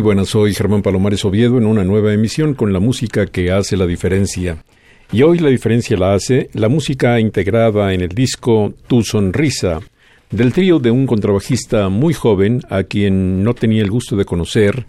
Buenas, soy Germán Palomares Oviedo en una nueva emisión con la música que hace la diferencia. Y hoy la diferencia la hace la música integrada en el disco Tu Sonrisa, del trío de un contrabajista muy joven a quien no tenía el gusto de conocer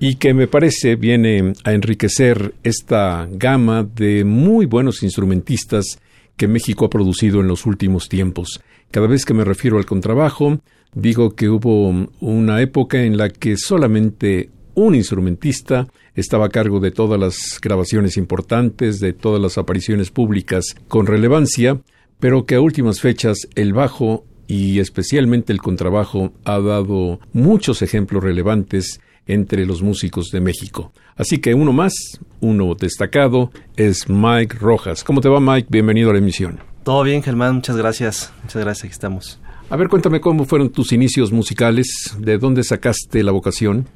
y que me parece viene a enriquecer esta gama de muy buenos instrumentistas que México ha producido en los últimos tiempos. Cada vez que me refiero al contrabajo, digo que hubo una época en la que solamente un instrumentista estaba a cargo de todas las grabaciones importantes, de todas las apariciones públicas con relevancia, pero que a últimas fechas el bajo y especialmente el contrabajo ha dado muchos ejemplos relevantes entre los músicos de México. Así que uno más, uno destacado, es Mike Rojas. ¿Cómo te va Mike? Bienvenido a la emisión. Todo bien, Germán, muchas gracias. Muchas gracias, aquí estamos. A ver, cuéntame cómo fueron tus inicios musicales, de dónde sacaste la vocación.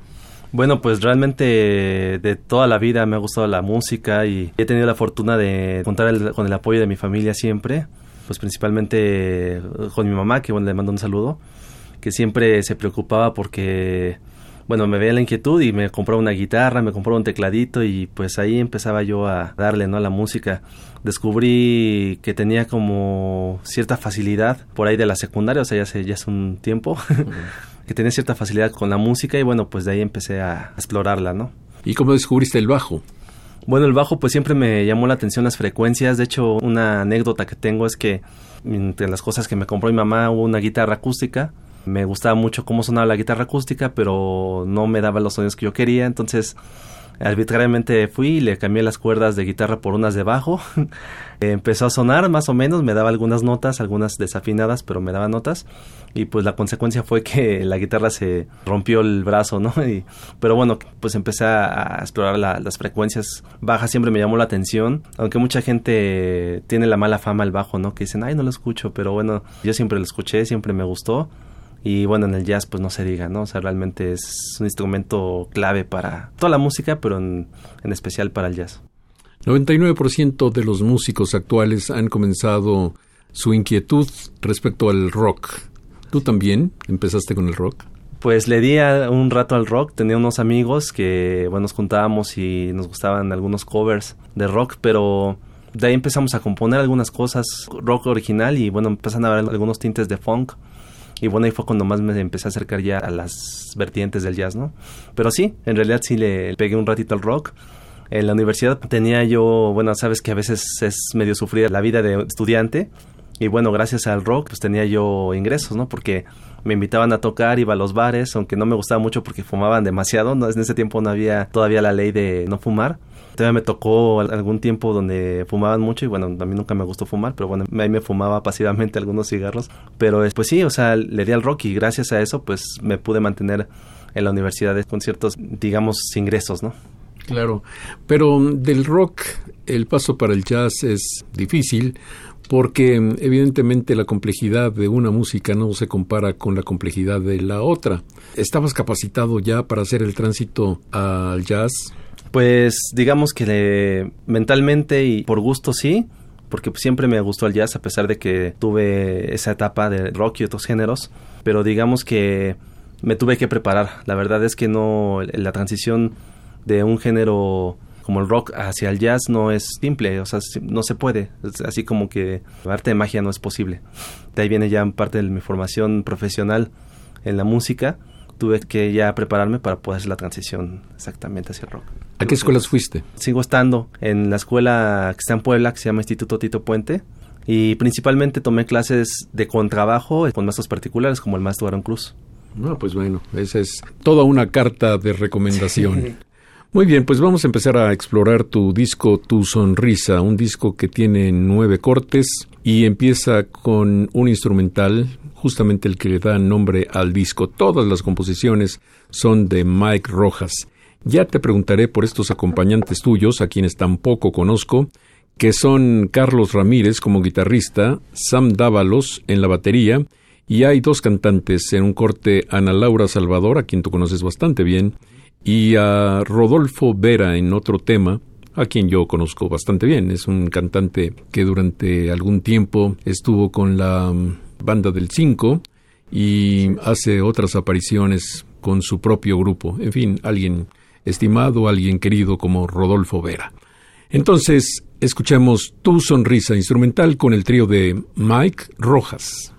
Bueno, pues realmente de toda la vida me ha gustado la música y he tenido la fortuna de contar con el apoyo de mi familia siempre, pues principalmente con mi mamá, que le mando un saludo, que siempre se preocupaba porque, bueno, me veía la inquietud y me compraba una guitarra, me compraba un tecladito y pues ahí empezaba yo a darle, ¿no? A la música descubrí que tenía como cierta facilidad por ahí de la secundaria, o sea, ya hace, ya hace un tiempo, que tenía cierta facilidad con la música y bueno, pues de ahí empecé a explorarla, ¿no? ¿Y cómo descubriste el bajo? Bueno, el bajo pues siempre me llamó la atención las frecuencias, de hecho una anécdota que tengo es que entre las cosas que me compró mi mamá hubo una guitarra acústica, me gustaba mucho cómo sonaba la guitarra acústica, pero no me daba los sonidos que yo quería, entonces arbitrariamente fui y le cambié las cuerdas de guitarra por unas de bajo. Empezó a sonar más o menos, me daba algunas notas, algunas desafinadas, pero me daba notas. Y pues la consecuencia fue que la guitarra se rompió el brazo, ¿no? Y, pero bueno, pues empecé a, explorar las frecuencias bajas, siempre me llamó la atención. Aunque mucha gente tiene la mala fama el bajo, ¿no? Que dicen, ay, no lo escucho, pero bueno, yo siempre lo escuché, siempre me gustó. Y bueno, en el jazz pues no se diga, ¿no? O sea, realmente es un instrumento clave para toda la música, pero en, especial para el jazz. 99% de los músicos actuales han comenzado su inquietud respecto al rock. ¿Tú también empezaste con el rock? Pues le di un rato al rock, tenía unos amigos que, bueno, nos juntábamos y nos gustaban algunos covers de rock, pero de ahí empezamos a componer algunas cosas rock original y bueno, empezaron a haber algunos tintes de funk y bueno, ahí fue cuando más me empecé a acercar ya a las vertientes del jazz, ¿no? Pero sí, en realidad sí le pegué un ratito al rock. En la universidad tenía yo, bueno, sabes que a veces es medio sufrida la vida de estudiante. Y bueno, gracias al rock, pues tenía yo ingresos, ¿no? Porque me invitaban a tocar, iba a los bares, aunque no me gustaba mucho porque fumaban demasiado. ¿no? En ese tiempo no había todavía la ley de no fumar. Todavía me tocó algún tiempo donde fumaban mucho y bueno, a mí nunca me gustó fumar, pero bueno, ahí me fumaba pasivamente algunos cigarros. Pero pues sí, o sea, le di al rock y gracias a eso pues me pude mantener en la universidad con ciertos, digamos, ingresos, ¿no? Claro, pero del rock el paso para el jazz es difícil porque evidentemente la complejidad de una música no se compara con la complejidad de la otra. ¿Estabas capacitado ya para hacer el tránsito al jazz? Pues digamos que mentalmente y por gusto sí, porque siempre me gustó el jazz a pesar de que tuve esa etapa de rock y otros géneros, pero digamos que me tuve que preparar. La verdad es que no la transición de un género como el rock hacia el jazz no es simple, o sea, no se puede, así como que arte de magia no es posible. De ahí viene ya parte de mi formación profesional en la música, tuve que ya prepararme para poder hacer la transición exactamente hacia el rock. ¿A qué escuelas fuiste? Sigo estando en la escuela que está en Puebla, que se llama Instituto Tito Puente, y principalmente tomé clases de contrabajo con maestros particulares como el maestro Aaron Cruz. No, pues bueno, esa es toda una carta de recomendación. Muy bien, pues vamos a empezar a explorar tu disco Tu Sonrisa, un disco que tiene nueve cortes y empieza con un instrumental, justamente el que le da nombre al disco. Todas las composiciones son de Mike Rojas. Ya te preguntaré por estos acompañantes tuyos, a quienes tampoco conozco, que son Carlos Ramírez como guitarrista, Sam Dávalos en la batería, y hay dos cantantes en un corte, Ana Laura Salvador, a quien tú conoces bastante bien, y a Rodolfo Vera en otro tema, a quien yo conozco bastante bien. Es un cantante que durante algún tiempo estuvo con la mm, banda del 5 y hace otras apariciones con su propio grupo. En fin, alguien estimado, alguien querido como Rodolfo Vera. Entonces, escuchemos Tu Sonrisa instrumental con el trío de Mike Rojas.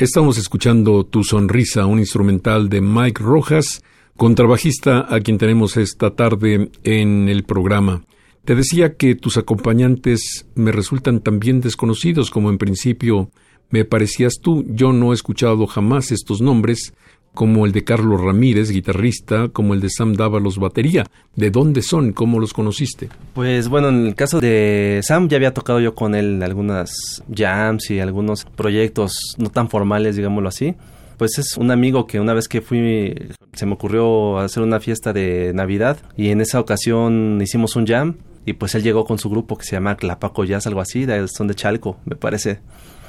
Estamos escuchando Tu Sonrisa, un instrumental de Mike Rojas, contrabajista a quien tenemos esta tarde en el programa. Te decía que tus acompañantes me resultan también desconocidos como en principio me parecías tú. Yo no he escuchado jamás estos nombres, como el de Carlos Ramírez, guitarrista, como el de Sam Dávalos, batería. ¿De dónde son? ¿Cómo los conociste? Pues bueno, en el caso de Sam ya había tocado yo con él en algunas jams y algunos proyectos no tan formales, digámoslo así. Pues es un amigo que una vez que fui se me ocurrió hacer una fiesta de Navidad y en esa ocasión hicimos un jam y pues él llegó con su grupo que se llama Clapaco Jazz, algo así, son de Chalco, me parece.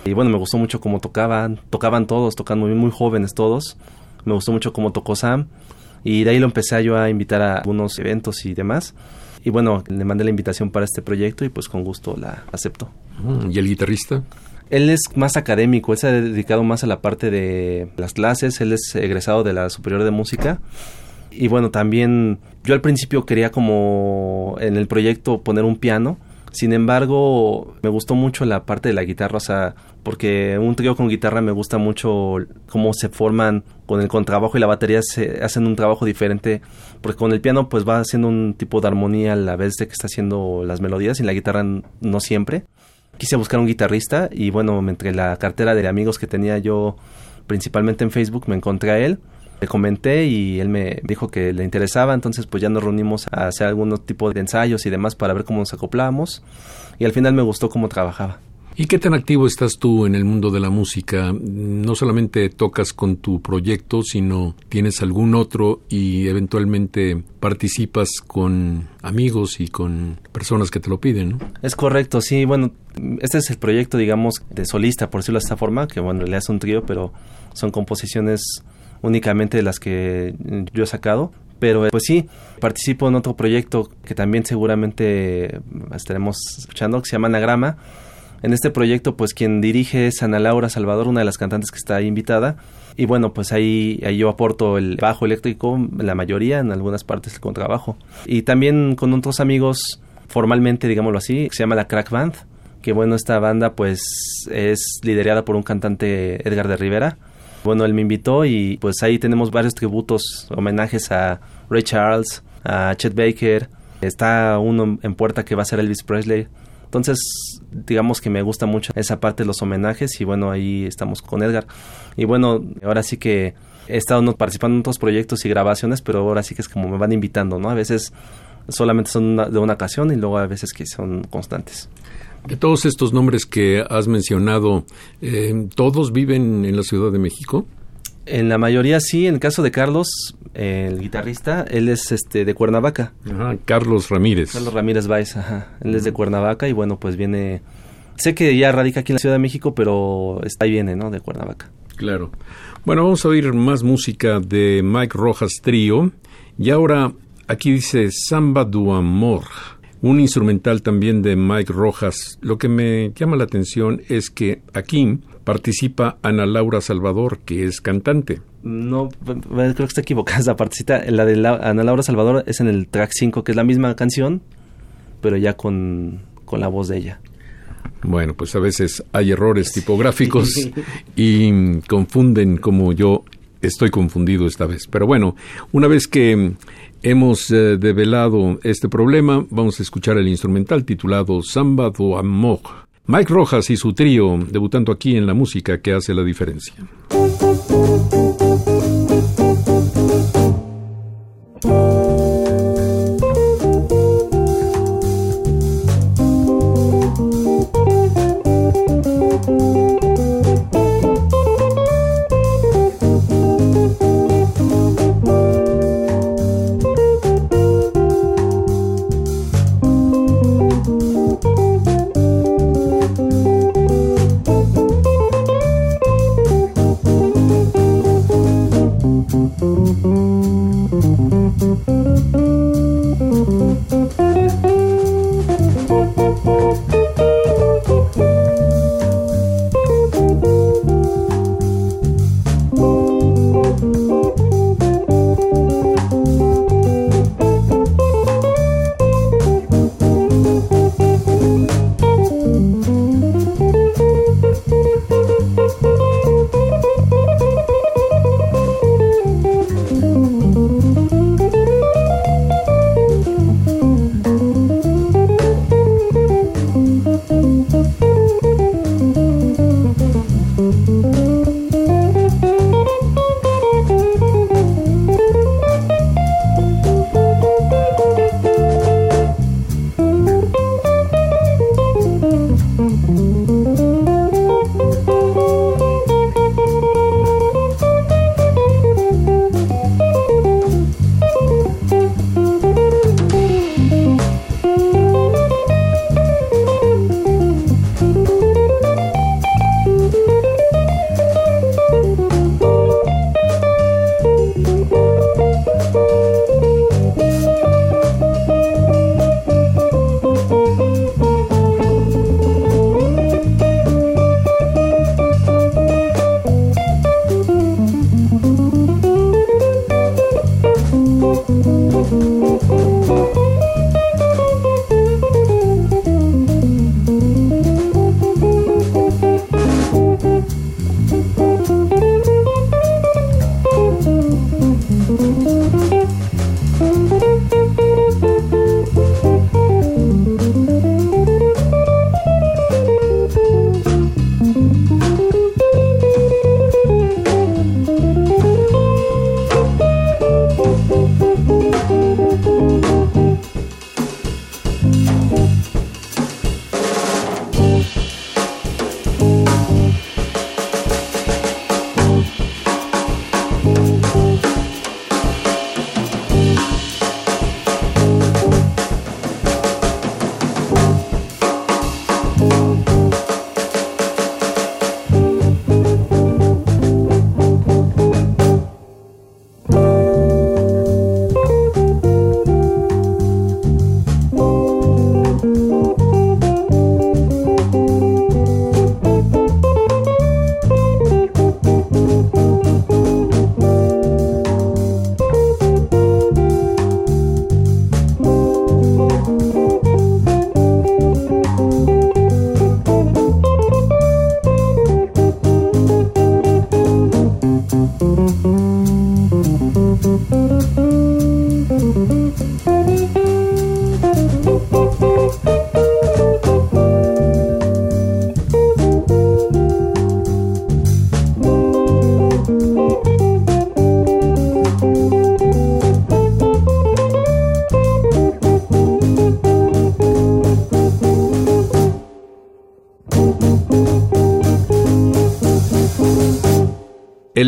Y bueno, me gustó mucho cómo tocaban, tocaban todos, tocan muy, muy jóvenes todos me gustó mucho cómo tocó Sam y de ahí lo empecé yo a invitar a algunos eventos y demás. Y bueno, le mandé la invitación para este proyecto y pues con gusto la aceptó. Mm, ¿Y el guitarrista? Él es más académico, él se ha dedicado más a la parte de las clases, él es egresado de la Superior de Música. Y bueno, también yo al principio quería como en el proyecto poner un piano, sin embargo, me gustó mucho la parte de la guitarra, o sea, porque un trío con guitarra me gusta mucho cómo se forman con el contrabajo y la batería se hacen un trabajo diferente, porque con el piano pues va haciendo un tipo de armonía a la vez de que está haciendo las melodías y la guitarra no siempre. Quise buscar un guitarrista y bueno, entre la cartera de amigos que tenía yo principalmente en Facebook me encontré a él le comenté y él me dijo que le interesaba, entonces pues ya nos reunimos a hacer algún tipo de ensayos y demás para ver cómo nos acoplábamos y al final me gustó cómo trabajaba. ¿Y qué tan activo estás tú en el mundo de la música? No solamente tocas con tu proyecto, sino tienes algún otro y eventualmente participas con amigos y con personas que te lo piden, ¿no? Es correcto, sí, bueno, este es el proyecto, digamos, de solista, por decirlo de esta forma, que bueno, le hace un trío, pero son composiciones únicamente de las que yo he sacado. Pero pues sí, participo en otro proyecto que también seguramente estaremos escuchando, que se llama Anagrama. En este proyecto, pues quien dirige es Ana Laura Salvador, una de las cantantes que está ahí invitada. Y bueno, pues ahí, ahí yo aporto el bajo eléctrico, la mayoría, en algunas partes el contrabajo. Y también con otros amigos, formalmente, digámoslo así, se llama la Crack Band. Que bueno, esta banda pues es liderada por un cantante Edgar de Rivera bueno, él me invitó y pues ahí tenemos varios tributos, homenajes a Ray Charles, a Chet Baker, está uno en puerta que va a ser Elvis Presley. Entonces, digamos que me gusta mucho esa parte de los homenajes y bueno, ahí estamos con Edgar. Y bueno, ahora sí que he estado participando en otros proyectos y grabaciones, pero ahora sí que es como me van invitando, ¿no? A veces solamente son de una ocasión y luego a veces que son constantes. De todos estos nombres que has mencionado, eh, ¿todos viven en la Ciudad de México? En la mayoría sí, en el caso de Carlos, el guitarrista, él es este de Cuernavaca. Ajá, Carlos Ramírez. Carlos Ramírez Baez, ajá. Él es de Cuernavaca y bueno, pues viene... Sé que ya radica aquí en la Ciudad de México, pero está ahí viene, ¿no? De Cuernavaca. Claro. Bueno, vamos a oír más música de Mike Rojas Trío. Y ahora, aquí dice Samba du Amor un instrumental también de Mike Rojas. Lo que me llama la atención es que aquí participa Ana Laura Salvador, que es cantante. No, creo que está equivocada esa partecita. La de Ana Laura Salvador es en el track 5, que es la misma canción, pero ya con, con la voz de ella. Bueno, pues a veces hay errores tipográficos y confunden como yo estoy confundido esta vez. Pero bueno, una vez que hemos eh, develado este problema, vamos a escuchar el instrumental titulado Samba do Amor. Mike Rojas y su trío debutando aquí en la música que hace la diferencia.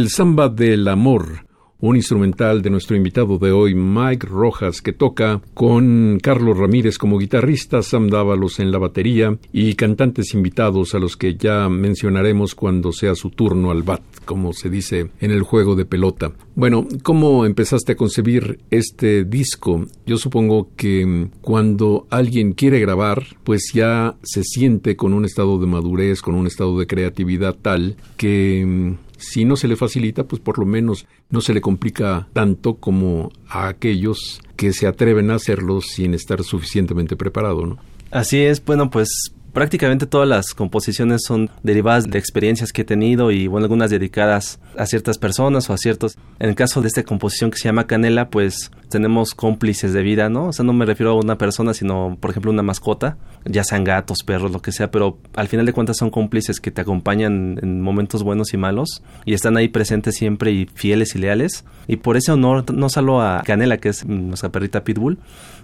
El samba del amor un instrumental de nuestro invitado de hoy, Mike Rojas, que toca con Carlos Ramírez como guitarrista, Sam Dávalos en la batería y cantantes invitados a los que ya mencionaremos cuando sea su turno al bat, como se dice en el juego de pelota. Bueno, ¿cómo empezaste a concebir este disco? Yo supongo que cuando alguien quiere grabar, pues ya se siente con un estado de madurez, con un estado de creatividad tal que si no se le facilita, pues por lo menos no se le complica tanto como a aquellos que se atreven a hacerlo sin estar suficientemente preparado, ¿no? Así es, bueno, pues prácticamente todas las composiciones son derivadas de experiencias que he tenido y bueno, algunas dedicadas a ciertas personas o a ciertos. En el caso de esta composición que se llama Canela, pues tenemos cómplices de vida, ¿no? O sea, no me refiero a una persona, sino por ejemplo una mascota, ya sean gatos, perros, lo que sea, pero al final de cuentas son cómplices que te acompañan en momentos buenos y malos y están ahí presentes siempre y fieles y leales. Y por ese honor, no solo a Canela, que es nuestra perrita Pitbull,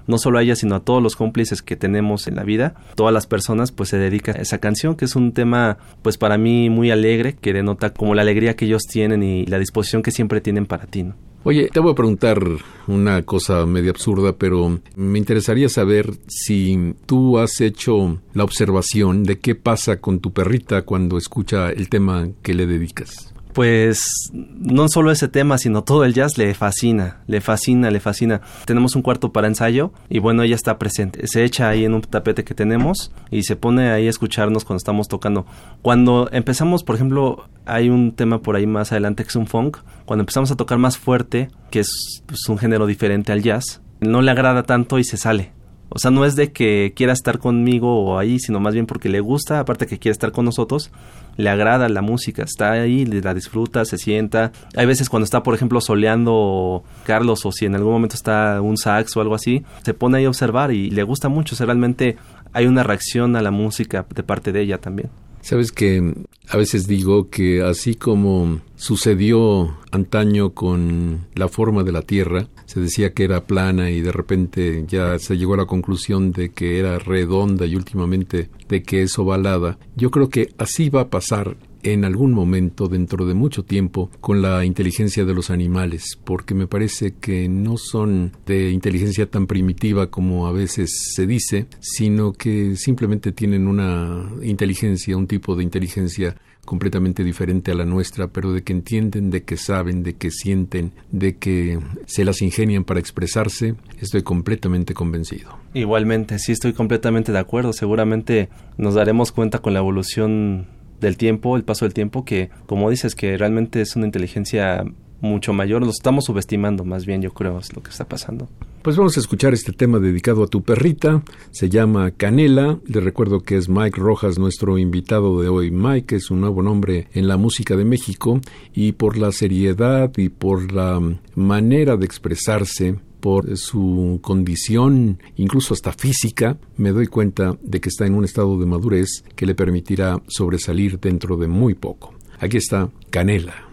no solo a ella, sino a todos los cómplices que tenemos en la vida, todas las personas, pues se dedica a esa canción, que es un tema, pues para mí muy alegre, que denota como la alegría que ellos tienen y la disposición que siempre tienen para ti. Oye, te voy a preguntar una cosa medio absurda, pero me interesaría saber si tú has hecho la observación de qué pasa con tu perrita cuando escucha el tema que le dedicas pues no solo ese tema, sino todo el jazz le fascina, le fascina, le fascina. Tenemos un cuarto para ensayo y bueno, ella está presente. Se echa ahí en un tapete que tenemos y se pone ahí a escucharnos cuando estamos tocando. Cuando empezamos, por ejemplo, hay un tema por ahí más adelante que es un funk. Cuando empezamos a tocar más fuerte, que es pues, un género diferente al jazz, no le agrada tanto y se sale. O sea, no es de que quiera estar conmigo o ahí, sino más bien porque le gusta, aparte que quiere estar con nosotros, le agrada la música, está ahí, la disfruta, se sienta. Hay veces cuando está, por ejemplo, soleando Carlos o si en algún momento está un sax o algo así, se pone ahí a observar y le gusta mucho. O sea, realmente hay una reacción a la música de parte de ella también. Sabes que a veces digo que así como sucedió antaño con la forma de la Tierra, se decía que era plana y de repente ya se llegó a la conclusión de que era redonda y últimamente de que es ovalada, yo creo que así va a pasar en algún momento dentro de mucho tiempo con la inteligencia de los animales, porque me parece que no son de inteligencia tan primitiva como a veces se dice, sino que simplemente tienen una inteligencia, un tipo de inteligencia completamente diferente a la nuestra, pero de que entienden, de que saben, de que sienten, de que se las ingenian para expresarse, estoy completamente convencido. Igualmente, sí estoy completamente de acuerdo. Seguramente nos daremos cuenta con la evolución del tiempo, el paso del tiempo, que como dices, que realmente es una inteligencia mucho mayor, lo estamos subestimando más bien, yo creo, es lo que está pasando. Pues vamos a escuchar este tema dedicado a tu perrita, se llama Canela, le recuerdo que es Mike Rojas, nuestro invitado de hoy. Mike es un nuevo nombre en la música de México y por la seriedad y por la manera de expresarse, por su condición, incluso hasta física, me doy cuenta de que está en un estado de madurez que le permitirá sobresalir dentro de muy poco. Aquí está Canela.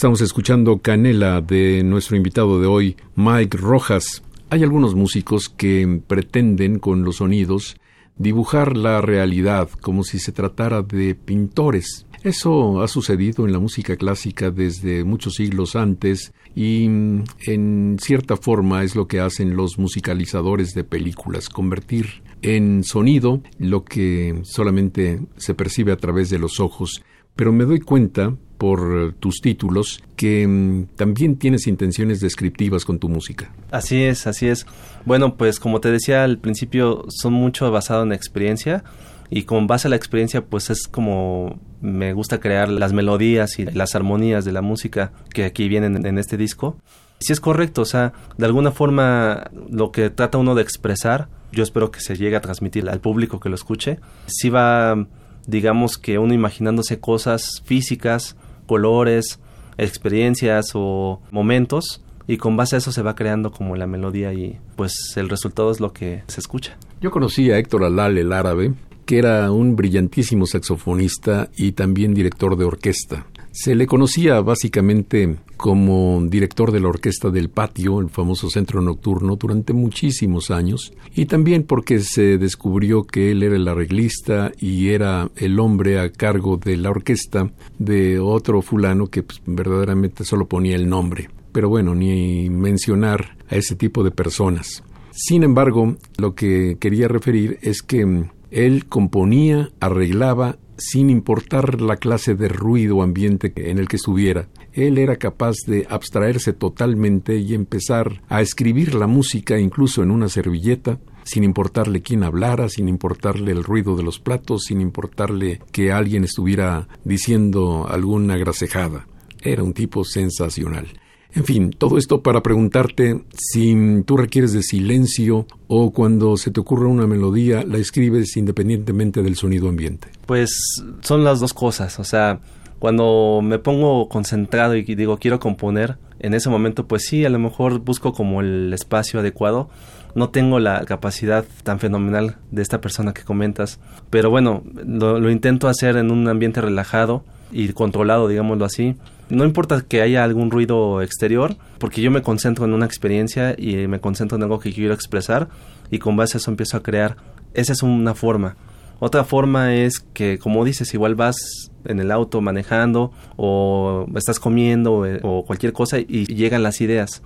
Estamos escuchando Canela de nuestro invitado de hoy, Mike Rojas. Hay algunos músicos que pretenden con los sonidos dibujar la realidad como si se tratara de pintores. Eso ha sucedido en la música clásica desde muchos siglos antes y en cierta forma es lo que hacen los musicalizadores de películas, convertir en sonido lo que solamente se percibe a través de los ojos. Pero me doy cuenta por tus títulos que mm, también tienes intenciones descriptivas con tu música. Así es, así es. Bueno, pues como te decía al principio, son mucho basado en experiencia y con base a la experiencia pues es como me gusta crear las melodías y las armonías de la música que aquí vienen en este disco. Si es correcto, o sea, de alguna forma lo que trata uno de expresar, yo espero que se llegue a transmitir al público que lo escuche, si va digamos que uno imaginándose cosas físicas colores, experiencias o momentos y con base a eso se va creando como la melodía y pues el resultado es lo que se escucha. Yo conocí a Héctor Alal el árabe, que era un brillantísimo saxofonista y también director de orquesta. Se le conocía básicamente como director de la Orquesta del Patio, el famoso centro nocturno, durante muchísimos años, y también porque se descubrió que él era el arreglista y era el hombre a cargo de la orquesta de otro fulano que pues, verdaderamente solo ponía el nombre. Pero bueno, ni mencionar a ese tipo de personas. Sin embargo, lo que quería referir es que él componía, arreglaba sin importar la clase de ruido ambiente en el que estuviera. Él era capaz de abstraerse totalmente y empezar a escribir la música incluso en una servilleta, sin importarle quién hablara, sin importarle el ruido de los platos, sin importarle que alguien estuviera diciendo alguna grasejada. Era un tipo sensacional. En fin, todo esto para preguntarte si tú requieres de silencio o cuando se te ocurre una melodía la escribes independientemente del sonido ambiente. Pues son las dos cosas, o sea, cuando me pongo concentrado y digo quiero componer, en ese momento pues sí, a lo mejor busco como el espacio adecuado. No tengo la capacidad tan fenomenal de esta persona que comentas, pero bueno, lo, lo intento hacer en un ambiente relajado y controlado, digámoslo así no importa que haya algún ruido exterior, porque yo me concentro en una experiencia y me concentro en algo que quiero expresar y con base a eso empiezo a crear. Esa es una forma. Otra forma es que, como dices, igual vas en el auto manejando o estás comiendo eh, o cualquier cosa y llegan las ideas.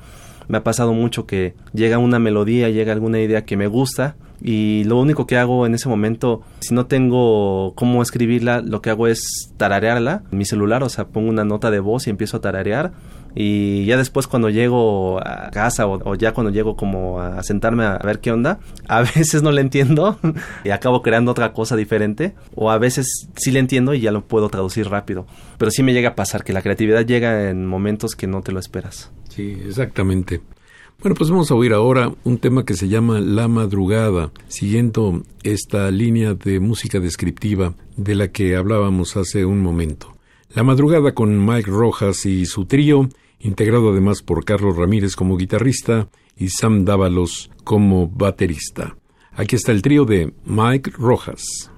Me ha pasado mucho que llega una melodía, llega alguna idea que me gusta y lo único que hago en ese momento, si no tengo cómo escribirla, lo que hago es tararearla en mi celular, o sea, pongo una nota de voz y empiezo a tararear y ya después cuando llego a casa o, ya cuando llego como a sentarme a ver qué onda, a veces no le entiendo y acabo creando otra cosa diferente o a veces sí le entiendo y ya lo puedo traducir rápido, pero sí me llega a pasar que la creatividad llega en momentos que no te lo esperas. Sí, exactamente. Bueno, pues vamos a oír ahora un tema que se llama La Madrugada, siguiendo esta línea de música descriptiva de la que hablábamos hace un momento. La Madrugada con Mike Rojas y su trío, integrado además por Carlos Ramírez como guitarrista y Sam Dávalos como baterista. Aquí está el trío de Mike Rojas.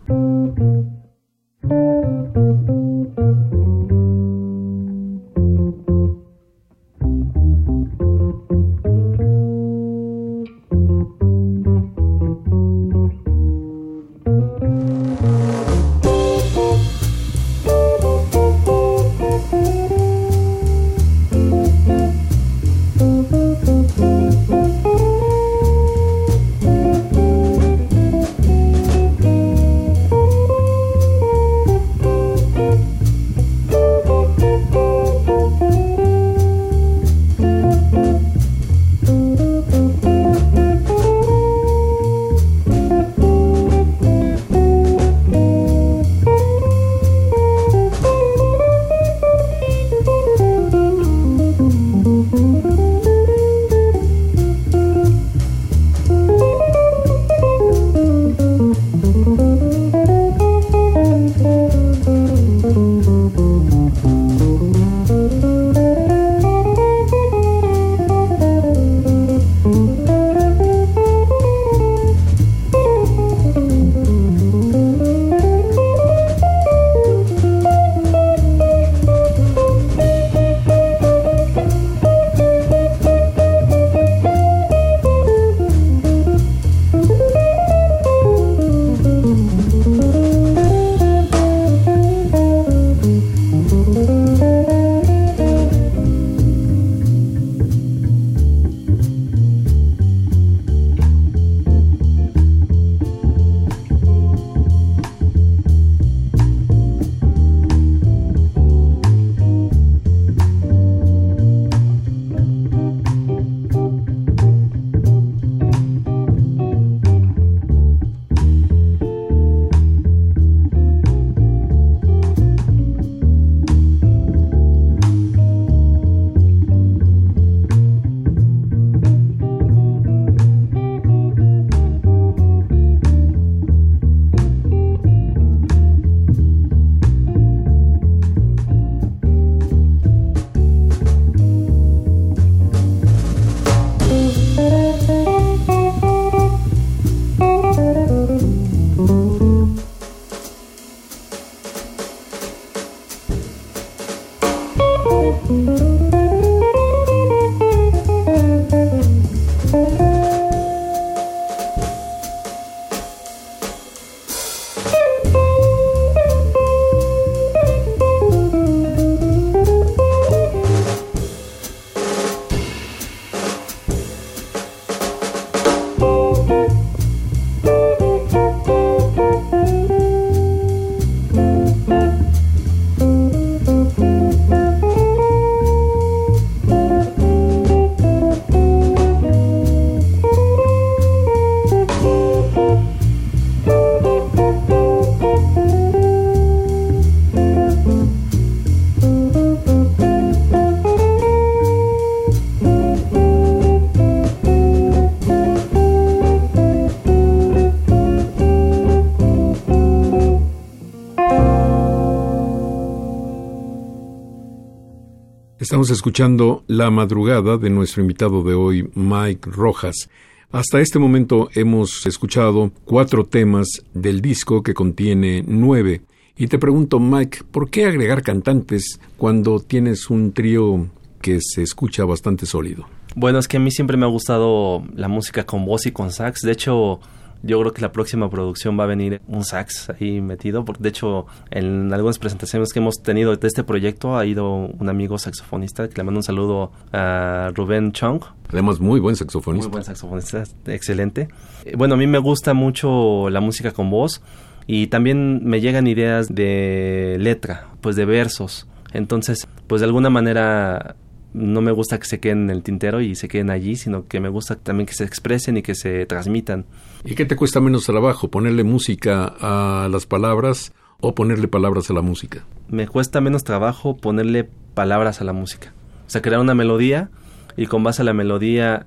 Escuchando La Madrugada de nuestro invitado de hoy, Mike Rojas. Hasta este momento hemos escuchado cuatro temas del disco que contiene nueve. Y te pregunto, Mike, ¿por qué agregar cantantes cuando tienes un trío que se escucha bastante sólido? Bueno, es que a mí siempre me ha gustado la música con voz y con sax. De hecho, yo creo que la próxima producción va a venir un sax ahí metido, porque de hecho en algunas presentaciones que hemos tenido de este proyecto ha ido un amigo saxofonista que le mando un saludo a Rubén Chong. Además, muy buen saxofonista. Muy buen saxofonista, excelente. Bueno, a mí me gusta mucho la música con voz y también me llegan ideas de letra, pues de versos. Entonces, pues de alguna manera no me gusta que se queden en el tintero y se queden allí, sino que me gusta también que se expresen y que se transmitan. ¿Y qué te cuesta menos trabajo? ¿Ponerle música a las palabras o ponerle palabras a la música? Me cuesta menos trabajo ponerle palabras a la música. O sea, crear una melodía y con base a la melodía,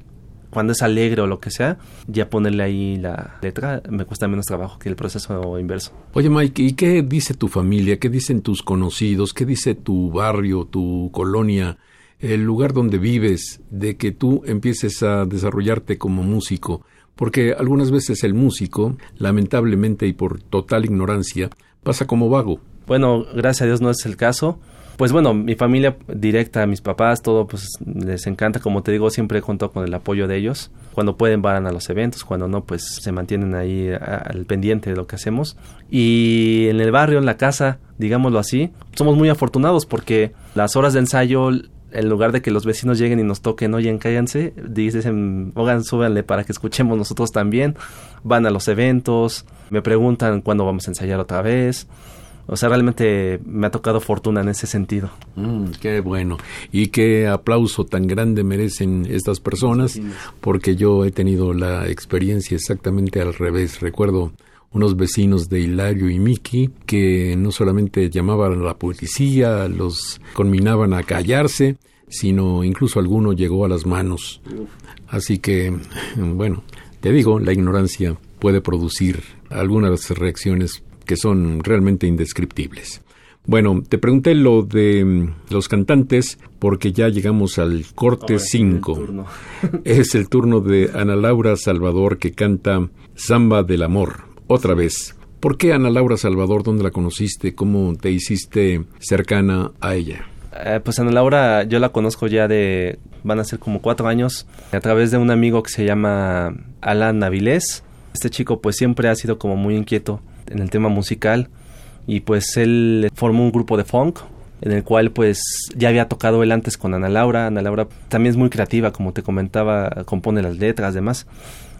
cuando es alegre o lo que sea, ya ponerle ahí la letra me cuesta menos trabajo que el proceso inverso. Oye Mike, ¿y qué dice tu familia? ¿Qué dicen tus conocidos? ¿Qué dice tu barrio, tu colonia? El lugar donde vives, de que tú empieces a desarrollarte como músico, porque algunas veces el músico, lamentablemente y por total ignorancia, pasa como vago. Bueno, gracias a Dios no es el caso. Pues bueno, mi familia directa, mis papás, todo, pues les encanta. Como te digo, siempre cuento con el apoyo de ellos. Cuando pueden van a los eventos, cuando no, pues se mantienen ahí al pendiente de lo que hacemos. Y en el barrio, en la casa, digámoslo así, somos muy afortunados porque las horas de ensayo en lugar de que los vecinos lleguen y nos toquen, oye, cállense, dicen, oigan, súbanle para que escuchemos nosotros también. Van a los eventos, me preguntan cuándo vamos a ensayar otra vez. O sea, realmente me ha tocado fortuna en ese sentido. Mm, qué bueno. Y qué aplauso tan grande merecen estas personas, porque yo he tenido la experiencia exactamente al revés. Recuerdo unos vecinos de Hilario y Miki que no solamente llamaban a la policía, los conminaban a callarse, sino incluso alguno llegó a las manos. Así que, bueno, te digo, la ignorancia puede producir algunas reacciones que son realmente indescriptibles. Bueno, te pregunté lo de mm, los cantantes porque ya llegamos al corte 5. Es el turno de Ana Laura Salvador que canta Samba del Amor otra vez. ¿Por qué Ana Laura Salvador? ¿Dónde la conociste? ¿Cómo te hiciste cercana a ella? Eh, pues Ana Laura yo la conozco ya de, van a ser como cuatro años, a través de un amigo que se llama Alan Navilés. Este chico pues siempre ha sido como muy inquieto en el tema musical y pues él formó un grupo de funk en el cual pues ya había tocado él antes con Ana Laura. Ana Laura también es muy creativa, como te comentaba, compone las letras, demás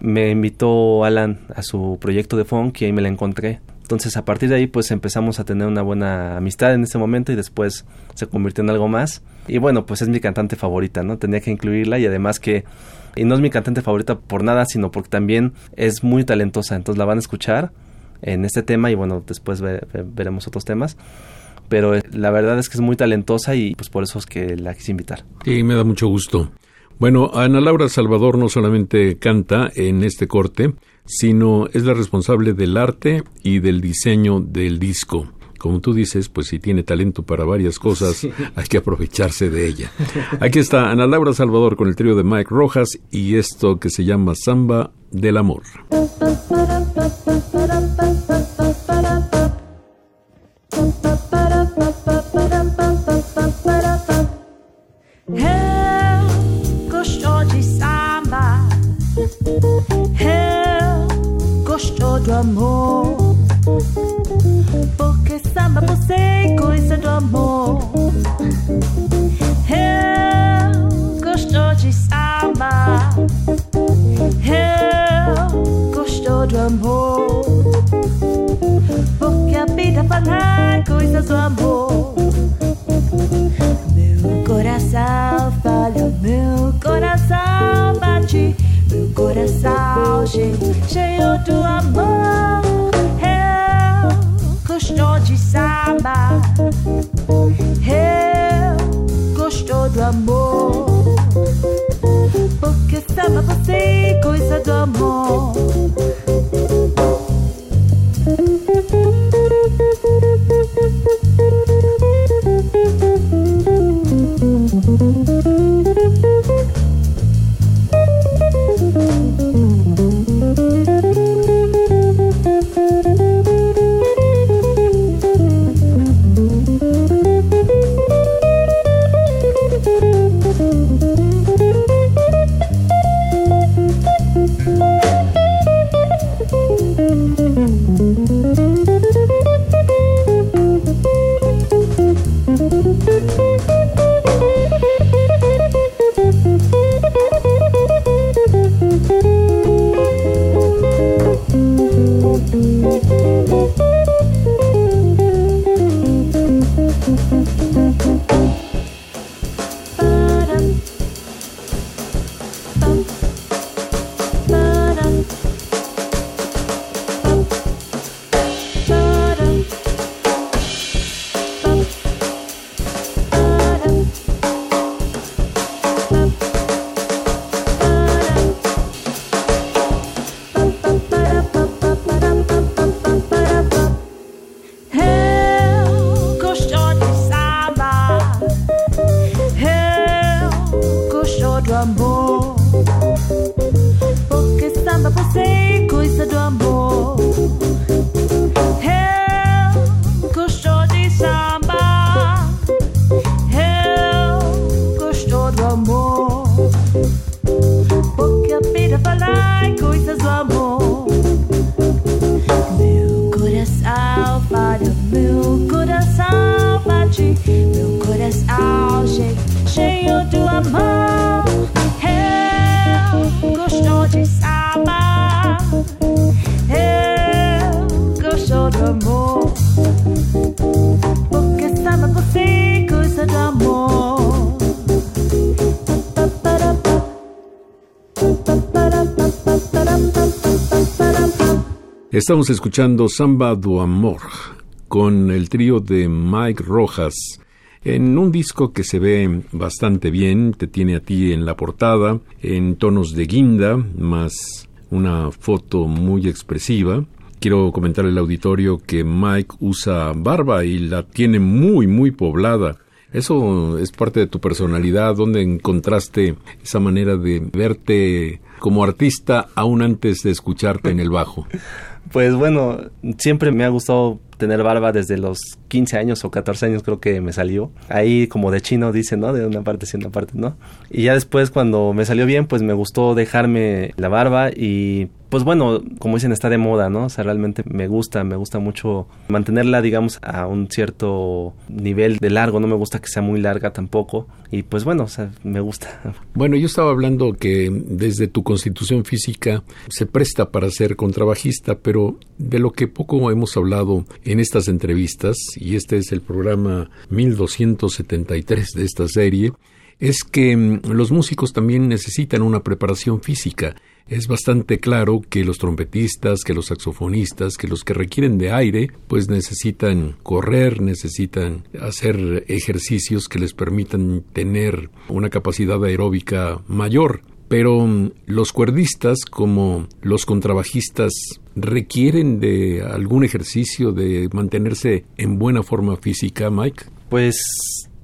me invitó Alan a su proyecto de funk y ahí me la encontré. Entonces a partir de ahí pues empezamos a tener una buena amistad en ese momento y después se convirtió en algo más. Y bueno, pues es mi cantante favorita, ¿no? Tenía que incluirla y además que, y no es mi cantante favorita por nada, sino porque también es muy talentosa, entonces la van a escuchar en este tema y bueno, después veremos otros temas. Pero eh, la verdad es que es muy talentosa y pues por eso es que la quise invitar. Sí, me da mucho gusto. Bueno, Ana Laura Salvador no solamente canta en este corte, sino es la responsable del arte y del diseño del disco. Como tú dices, pues si tiene talento para varias cosas, hay que aprovecharse de ella. Aquí está Ana Laura Salvador con el trío de Mike Rojas y esto que se llama Samba del Amor. Do amor. Porque samba você é coisa do amor. Eu gosto de samba. Eu gosto do amor. Porque a vida fala coisas do amor. Cheio do amor. Eu gosto de samba. Eu gosto do amor. Porque samba você é coisa do amor. Estamos escuchando Samba do Amor con el trío de Mike Rojas en un disco que se ve bastante bien, te tiene a ti en la portada, en tonos de guinda, más una foto muy expresiva. Quiero comentar al auditorio que Mike usa barba y la tiene muy, muy poblada. Eso es parte de tu personalidad, donde encontraste esa manera de verte como artista aún antes de escucharte en el bajo. Pues bueno, siempre me ha gustado tener barba desde los 15 años o 14 años creo que me salió. Ahí como de chino dice, ¿no? De una parte sí, una parte no. Y ya después cuando me salió bien, pues me gustó dejarme la barba y pues bueno, como dicen, está de moda, ¿no? O sea, realmente me gusta, me gusta mucho mantenerla, digamos, a un cierto nivel de largo, no me gusta que sea muy larga tampoco. Y pues bueno, o sea, me gusta. Bueno, yo estaba hablando que desde tu constitución física se presta para ser contrabajista, pero de lo que poco hemos hablado en estas entrevistas, y este es el programa 1273 de esta serie, es que mm, los músicos también necesitan una preparación física. Es bastante claro que los trompetistas, que los saxofonistas, que los que requieren de aire, pues necesitan correr, necesitan hacer ejercicios que les permitan tener una capacidad aeróbica mayor. Pero mm, los cuerdistas, como los contrabajistas, requieren de algún ejercicio de mantenerse en buena forma física, Mike. Pues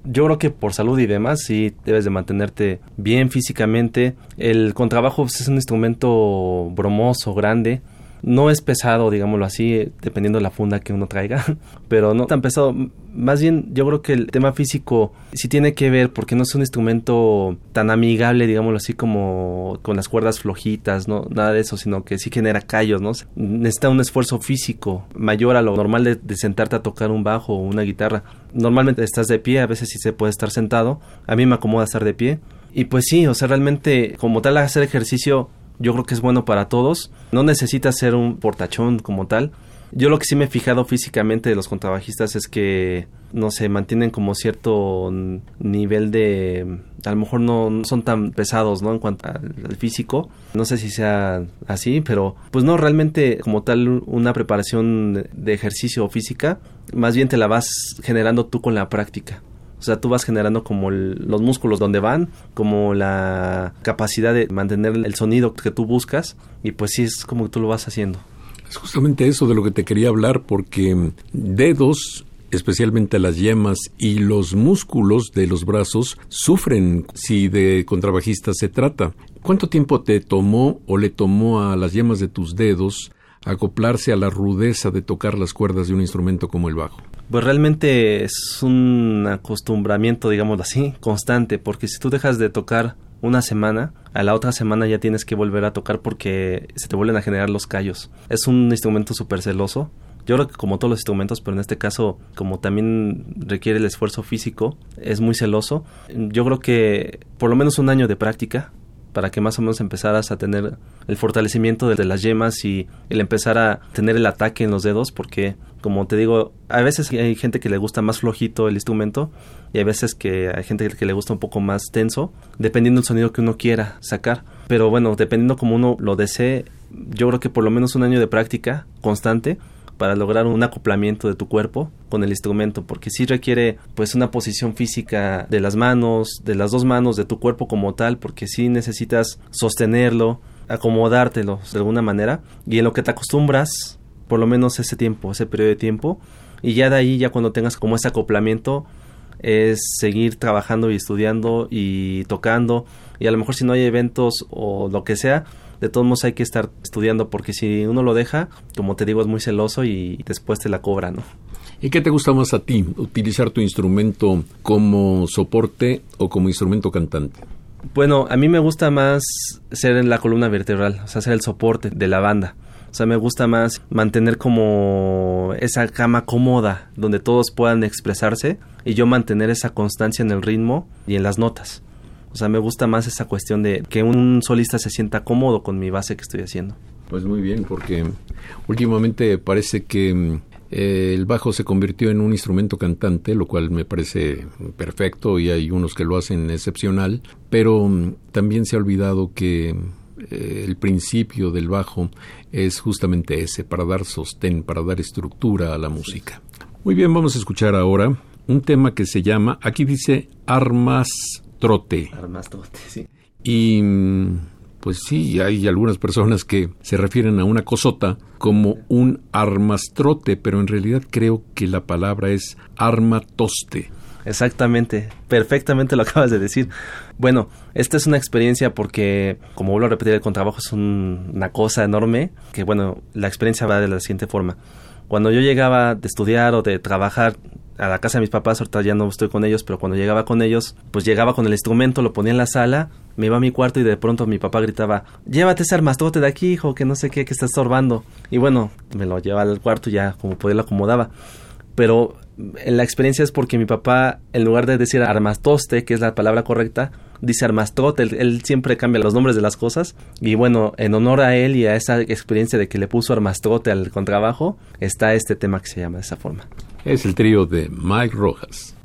yo creo que por salud y demás sí debes de mantenerte bien físicamente. El contrabajo pues, es un instrumento bromoso, grande. No es pesado, digámoslo así, dependiendo de la funda que uno traiga, pero no tan pesado. Más bien, yo creo que el tema físico sí tiene que ver porque no es un instrumento tan amigable, digámoslo así, como con las cuerdas flojitas, no nada de eso, sino que sí genera callos, ¿no? Necesita un esfuerzo físico mayor a lo normal de, de sentarte a tocar un bajo o una guitarra. Normalmente estás de pie, a veces sí se puede estar sentado. A mí me acomoda estar de pie. Y pues sí, o sea, realmente como tal hacer ejercicio yo creo que es bueno para todos. No necesitas ser un portachón como tal. Yo lo que sí me he fijado físicamente de los contrabajistas es que, no sé, mantienen como cierto nivel de... A lo mejor no son tan pesados, ¿no? En cuanto al, físico. No sé si sea así, pero pues no, realmente como tal una preparación de ejercicio física, más bien te la vas generando tú con la práctica. O sea, tú vas generando como los músculos donde van, como la capacidad de mantener el sonido que tú buscas y pues sí es como que tú lo vas haciendo. Es justamente eso de lo que te quería hablar porque dedos especialmente las yemas y los músculos de los brazos sufren si de contrabajista se trata. ¿Cuánto tiempo te tomó o le tomó a las yemas de tus dedos acoplarse a la rudeza de tocar las cuerdas de un instrumento como el bajo? Pues realmente es un acostumbramiento, digamos así, constante, porque si tú dejas de tocar una semana, a la otra semana ya tienes que volver a tocar porque se te vuelven a generar los callos. Es un instrumento súper celoso. Yo creo que como todos los instrumentos, pero en este caso, como también requiere el esfuerzo físico, es muy celoso. Yo creo que por lo menos un año de práctica para que más o menos empezaras a tener el fortalecimiento de, las yemas y el empezar a tener el ataque en los dedos, porque como te digo, a veces hay gente que le gusta más flojito el instrumento y hay veces que hay gente que le gusta un poco más tenso, dependiendo del sonido que uno quiera sacar. Pero bueno, dependiendo como uno lo desee, yo creo que por lo menos un año de práctica constante para lograr un acoplamiento de tu cuerpo con el instrumento, porque sí requiere pues una posición física de las manos, de las dos manos, de tu cuerpo como tal, porque sí necesitas sostenerlo, acomodártelo de alguna manera, y en lo que te acostumbras, por lo menos ese tiempo, ese periodo de tiempo, y ya de ahí, ya cuando tengas como ese acoplamiento, es seguir trabajando y estudiando y tocando, y a lo mejor si no hay eventos o lo que sea, de todos modos hay que estar estudiando porque si uno lo deja, como te digo, es muy celoso y después te la cobra, ¿no? ¿Y qué te gusta más a ti? ¿Utilizar tu instrumento como soporte o como instrumento cantante? Bueno, a mí me gusta más ser en la columna vertebral, o sea, ser el soporte de la banda. O sea, me gusta más mantener como esa cama cómoda donde todos puedan expresarse y yo mantener esa constancia en el ritmo y en las notas. O sea, me gusta más esa cuestión de que un solista se sienta cómodo con mi base que estoy haciendo. Pues muy bien, porque últimamente parece que mm, el bajo se convirtió en un instrumento cantante, lo cual me parece perfecto y hay unos que lo hacen excepcional, pero mm, también se ha olvidado que eh, el principio del bajo es justamente ese, para dar sostén, para dar estructura a la música. Muy bien, vamos a escuchar ahora un tema que se llama, aquí dice Armas Trote. Armas Trote, sí. Y mm, pues sí, hay algunas personas que se refieren a una cosota como un armastrote, pero en realidad creo que la palabra es armatoste. Exactamente, perfectamente lo acabas de decir. Bueno, esta es una experiencia porque, como vuelvo a repetir, el contrabajo es una cosa enorme, que bueno, la experiencia va de la siguiente forma. Cuando yo llegaba de estudiar o de trabajar a la casa de mis papás, ahorita ya no estoy con ellos, pero cuando llegaba con ellos, pues llegaba con el instrumento, lo ponía en la sala, me iba a mi cuarto y de pronto mi papá gritaba, llévate ese armastrote de aquí, hijo, que no sé qué, que está estorbando. Y bueno, me lo llevaba al cuarto y ya como podía lo acomodaba. Pero la experiencia es porque mi papá, en lugar de decir armastoste, que es la palabra correcta, dice armastrote, él, siempre cambia los nombres de las cosas. Y bueno, en honor a él y a esa experiencia de que le puso armastrote al contrabajo, está este tema que se llama de esa forma. Es el trío de Mike Rojas.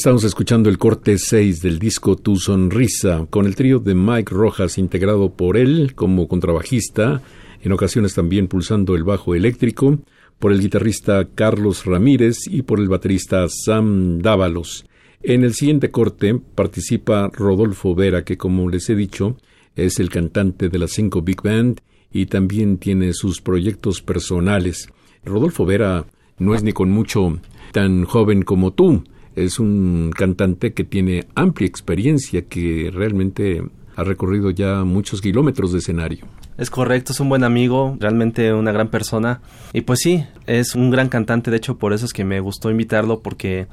Estamos escuchando el corte 6 del disco Tu Sonrisa, con el trío de Mike Rojas integrado por él como contrabajista, en ocasiones también pulsando el bajo eléctrico, por el guitarrista Carlos Ramírez y por el baterista Sam Dávalos. En el siguiente corte participa Rodolfo Vera, que como les he dicho, es el cantante de la Cinco Big Band y también tiene sus proyectos personales. Rodolfo Vera no es ni con mucho tan joven como tú. Es un cantante que tiene amplia experiencia, que realmente ha recorrido ya muchos kilómetros de escenario. Es correcto, es un buen amigo, realmente una gran persona. Y pues sí, es un gran cantante, de hecho por eso es que me gustó invitarlo porque,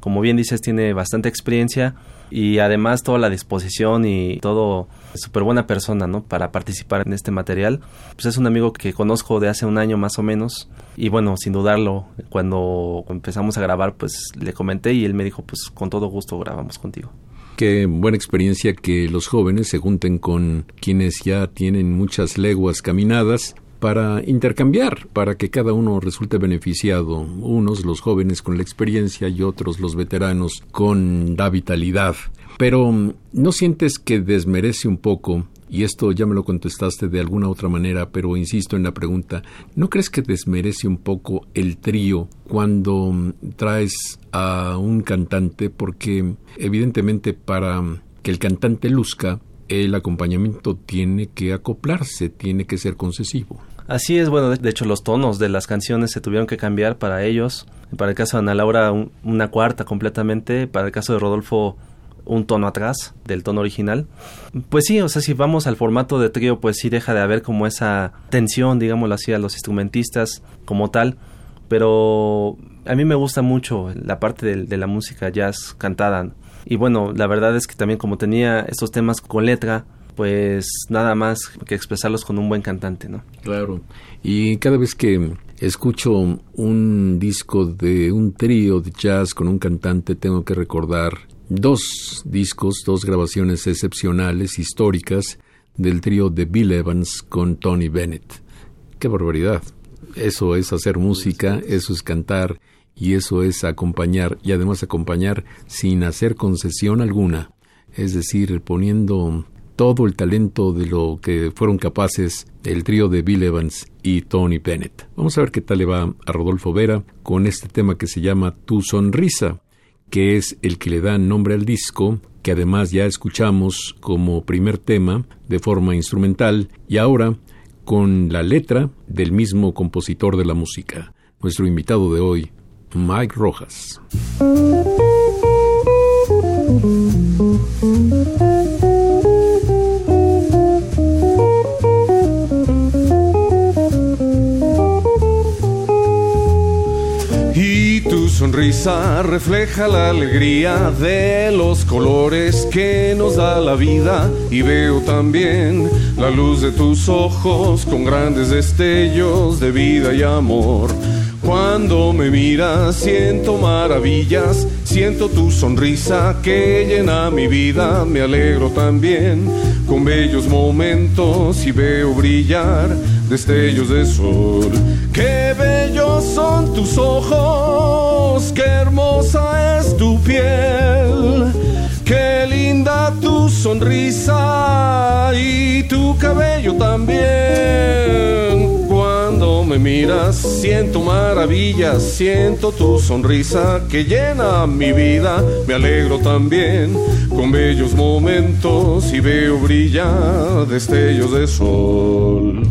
como bien dices, tiene bastante experiencia y además toda la disposición y todo súper buena persona, ¿no? Para participar en este material. Pues es un amigo que conozco de hace un año más o menos y bueno, sin dudarlo, cuando empezamos a grabar, pues le comenté y él me dijo, pues con todo gusto grabamos contigo. Qué buena experiencia que los jóvenes se junten con quienes ya tienen muchas leguas caminadas para intercambiar, para que cada uno resulte beneficiado, unos los jóvenes con la experiencia y otros los veteranos con la vitalidad. Pero ¿no sientes que desmerece un poco y esto ya me lo contestaste de alguna otra manera, pero insisto en la pregunta, ¿no crees que desmerece un poco el trío cuando traes a un cantante? Porque evidentemente para que el cantante luzca, el acompañamiento tiene que acoplarse, tiene que ser concesivo. Así es, bueno, de hecho los tonos de las canciones se tuvieron que cambiar para ellos. Para el caso de Ana Laura, una cuarta completamente. Para el caso de Rodolfo, un tono atrás del tono original. Pues sí, o sea, si vamos al formato de trío, pues sí deja de haber como esa tensión, digámoslo así, a los instrumentistas como tal. Pero a mí me gusta mucho la parte de, de la música jazz cantada. Y bueno, la verdad es que también como tenía estos temas con letra, pues nada más que expresarlos con un buen cantante, ¿no? Claro. Y cada vez que escucho un disco de un trío de jazz con un cantante, tengo que recordar dos discos, dos grabaciones excepcionales, históricas, del trío de Bill Evans con Tony Bennett. ¡Qué barbaridad! Eso es hacer música, eso es cantar y eso es acompañar y además acompañar sin hacer concesión alguna, es decir, poniendo todo el talento de lo que fueron capaces el trío de Bill Evans y Tony Bennett. Vamos a ver qué tal le va a Rodolfo Vera con este tema que se llama Tu Sonrisa, que es el que le da nombre al disco, que además ya escuchamos como primer tema de forma instrumental y ahora con la letra del mismo compositor de la música, nuestro invitado de hoy, Mike Rojas. sonrisa refleja la alegría de los colores que nos da la vida y veo también la luz de tus ojos con grandes destellos de vida y amor. Cuando me miras siento maravillas, siento tu sonrisa que llena mi vida, me alegro también con bellos momentos y veo brillar destellos de sol. Qué bellos son tus ojos, qué hermosa es tu piel, qué linda tu sonrisa y tu cabello también. Miras siento maravillas, siento tu sonrisa que llena mi vida, me alegro también con bellos momentos y veo brillar destellos de sol.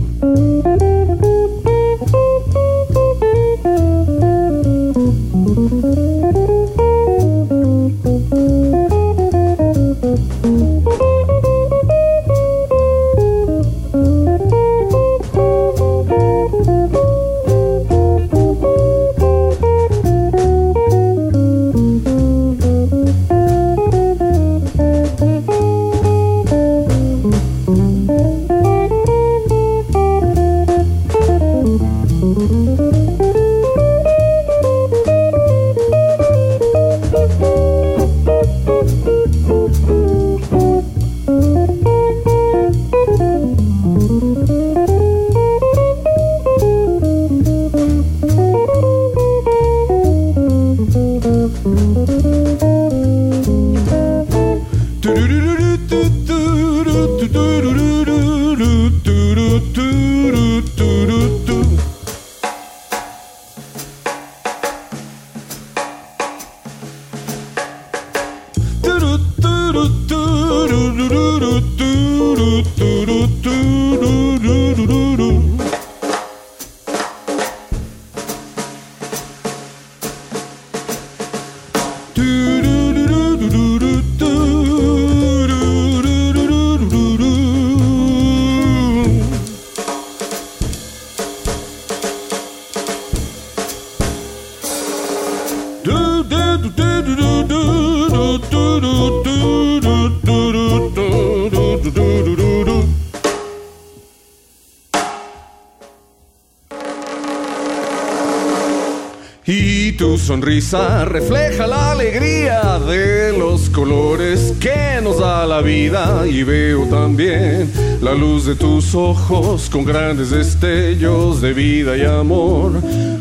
Refleja la alegría de los colores que nos da la vida. Y veo también la luz de tus ojos con grandes destellos de vida y amor.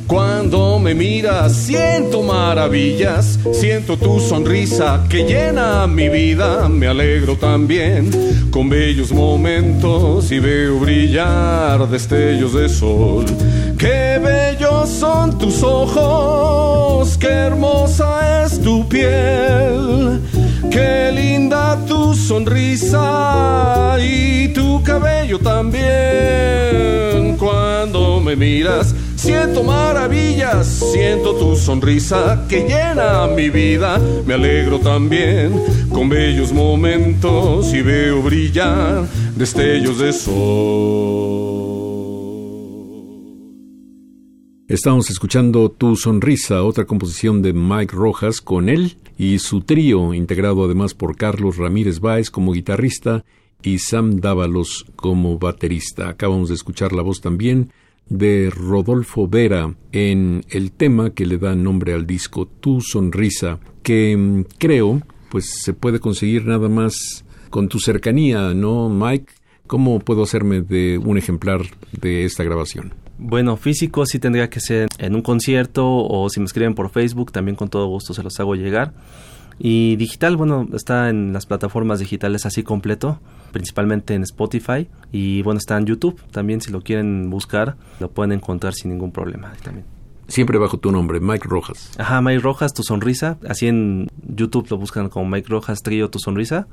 Cuando me miras siento maravillas, siento tu sonrisa que llena mi vida. Me alegro también con bellos momentos y veo brillar destellos de sol. Son tus ojos, qué hermosa es tu piel, qué linda tu sonrisa y tu cabello también. Cuando me miras, siento maravillas, siento tu sonrisa que llena mi vida. Me alegro también con bellos momentos y veo brillar destellos de sol. Estamos escuchando Tu Sonrisa, otra composición de Mike Rojas con él y su trío, integrado además por Carlos Ramírez Báez como guitarrista y Sam Dávalos como baterista. Acabamos de escuchar la voz también de Rodolfo Vera en el tema que le da nombre al disco Tu Sonrisa, que mm, creo pues se puede conseguir nada más con tu cercanía, ¿no, Mike? ¿Cómo puedo hacerme de un ejemplar de esta grabación? Bueno, físico sí tendría que ser en un concierto o si me escriben por Facebook, también con todo gusto se los hago llegar. Y digital, bueno, está en las plataformas digitales así completo, principalmente en Spotify y bueno, está en YouTube. También si lo quieren buscar, lo pueden encontrar sin ningún problema también. Siempre bajo tu nombre, Mike Rojas. Ajá, Mike Rojas, tu sonrisa. Así en YouTube lo buscan como Mike Rojas Trío, tu sonrisa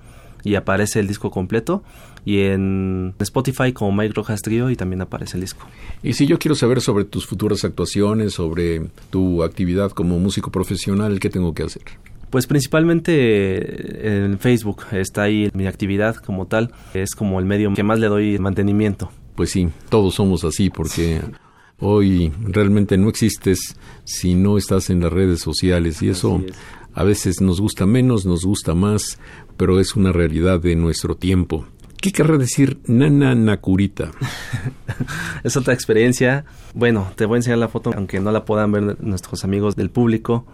y aparece el disco completo y en Spotify como Mike Rojas Trio y también aparece el disco. Y si yo quiero saber sobre tus futuras actuaciones, sobre tu actividad como músico profesional, ¿qué tengo que hacer? Pues principalmente en Facebook está ahí mi actividad como tal, es como el medio que más le doy mantenimiento. Pues sí, todos somos así porque hoy realmente no existes si no estás en las redes sociales y eso a veces nos gusta menos, nos gusta más, pero es una realidad de nuestro tiempo. ¿Qué querrá decir Nana Nakurita? es otra experiencia. Bueno, te voy a enseñar la foto, aunque no la puedan ver nuestros amigos del público.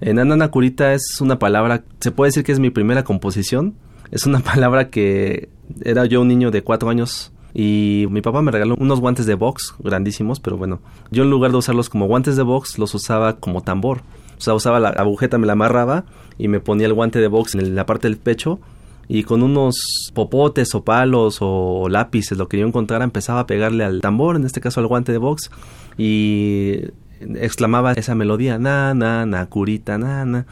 Eh, Nana Nakurita es una palabra, se puede decir que es mi primera composición. Es una palabra que era yo un niño de cuatro años y mi papá me regaló unos guantes de box grandísimos, pero bueno, yo en lugar de usarlos como guantes de box, los usaba como tambor. O sea, usaba la agujeta, me la amarraba y me ponía el guante de box en la parte del pecho y con unos popotes o palos o lápices, lo que yo encontrara, empezaba a pegarle al tambor, en este caso al guante de box, y exclamaba esa melodía, na, na, na, curita, na, na.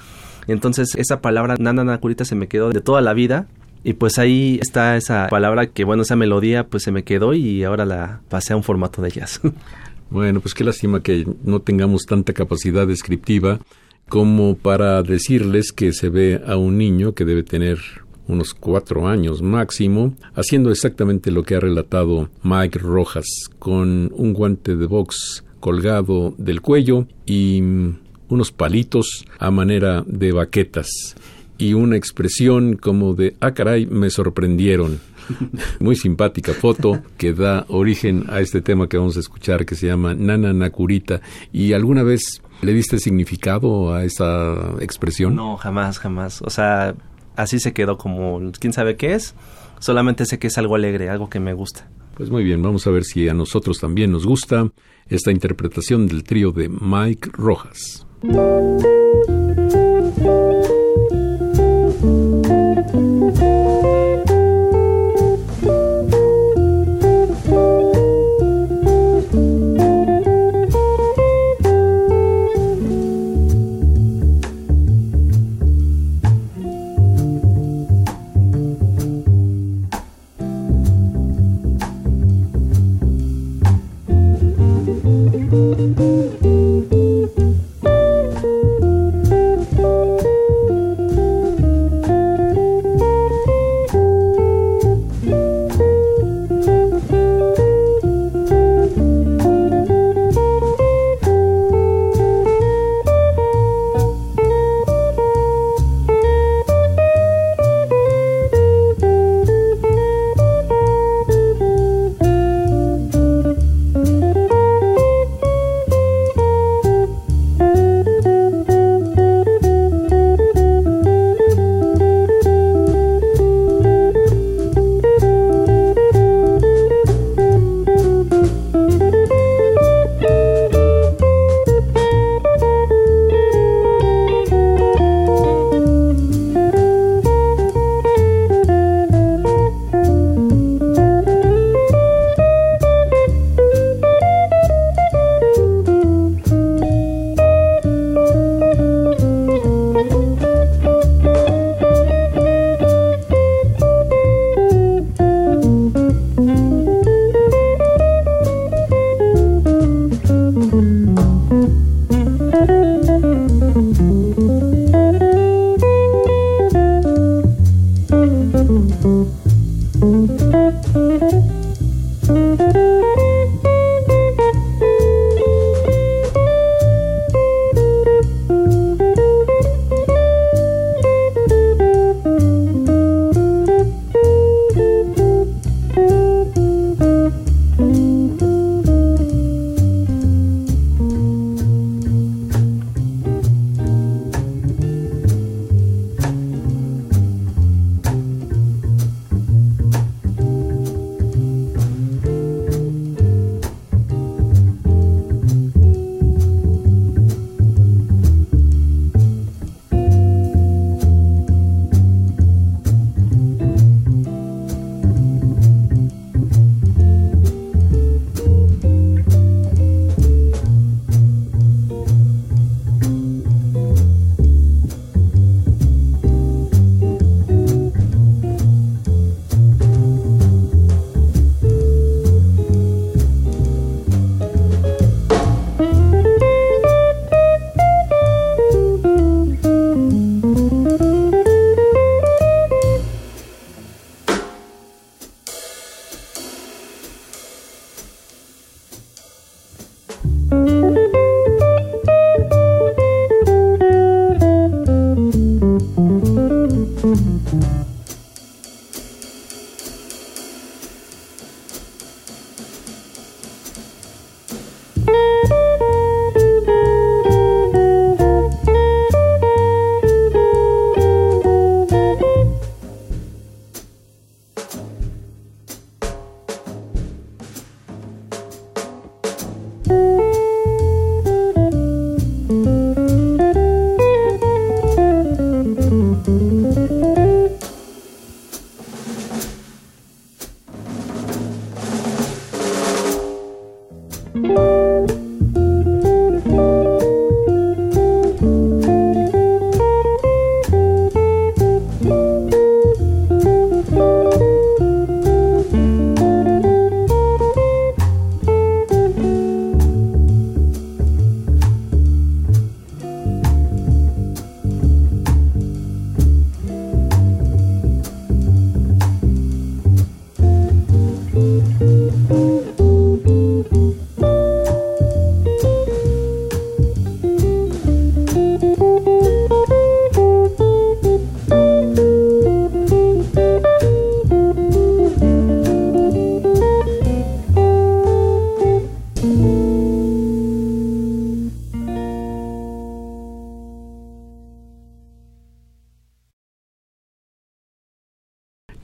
Entonces esa palabra, na, na, na, curita, se me quedó de toda la vida. Y pues ahí está esa palabra que, bueno, esa melodía pues se me quedó y ahora la pasé a un formato de jazz. Bueno, pues qué lástima que no tengamos tanta capacidad descriptiva como para decirles que se ve a un niño que debe tener unos cuatro años máximo, haciendo exactamente lo que ha relatado Mike Rojas, con un guante de box colgado del cuello y unos palitos a manera de baquetas y una expresión como de ah caray me sorprendieron muy simpática foto que da origen a este tema que vamos a escuchar que se llama Nana Nakurita. ¿Y alguna vez le diste significado a esa expresión? No, jamás, jamás. O sea, así se quedó como, quién sabe qué es. Solamente sé que es algo alegre, algo que me gusta. Pues muy bien, vamos a ver si a nosotros también nos gusta esta interpretación del trío de Mike Rojas.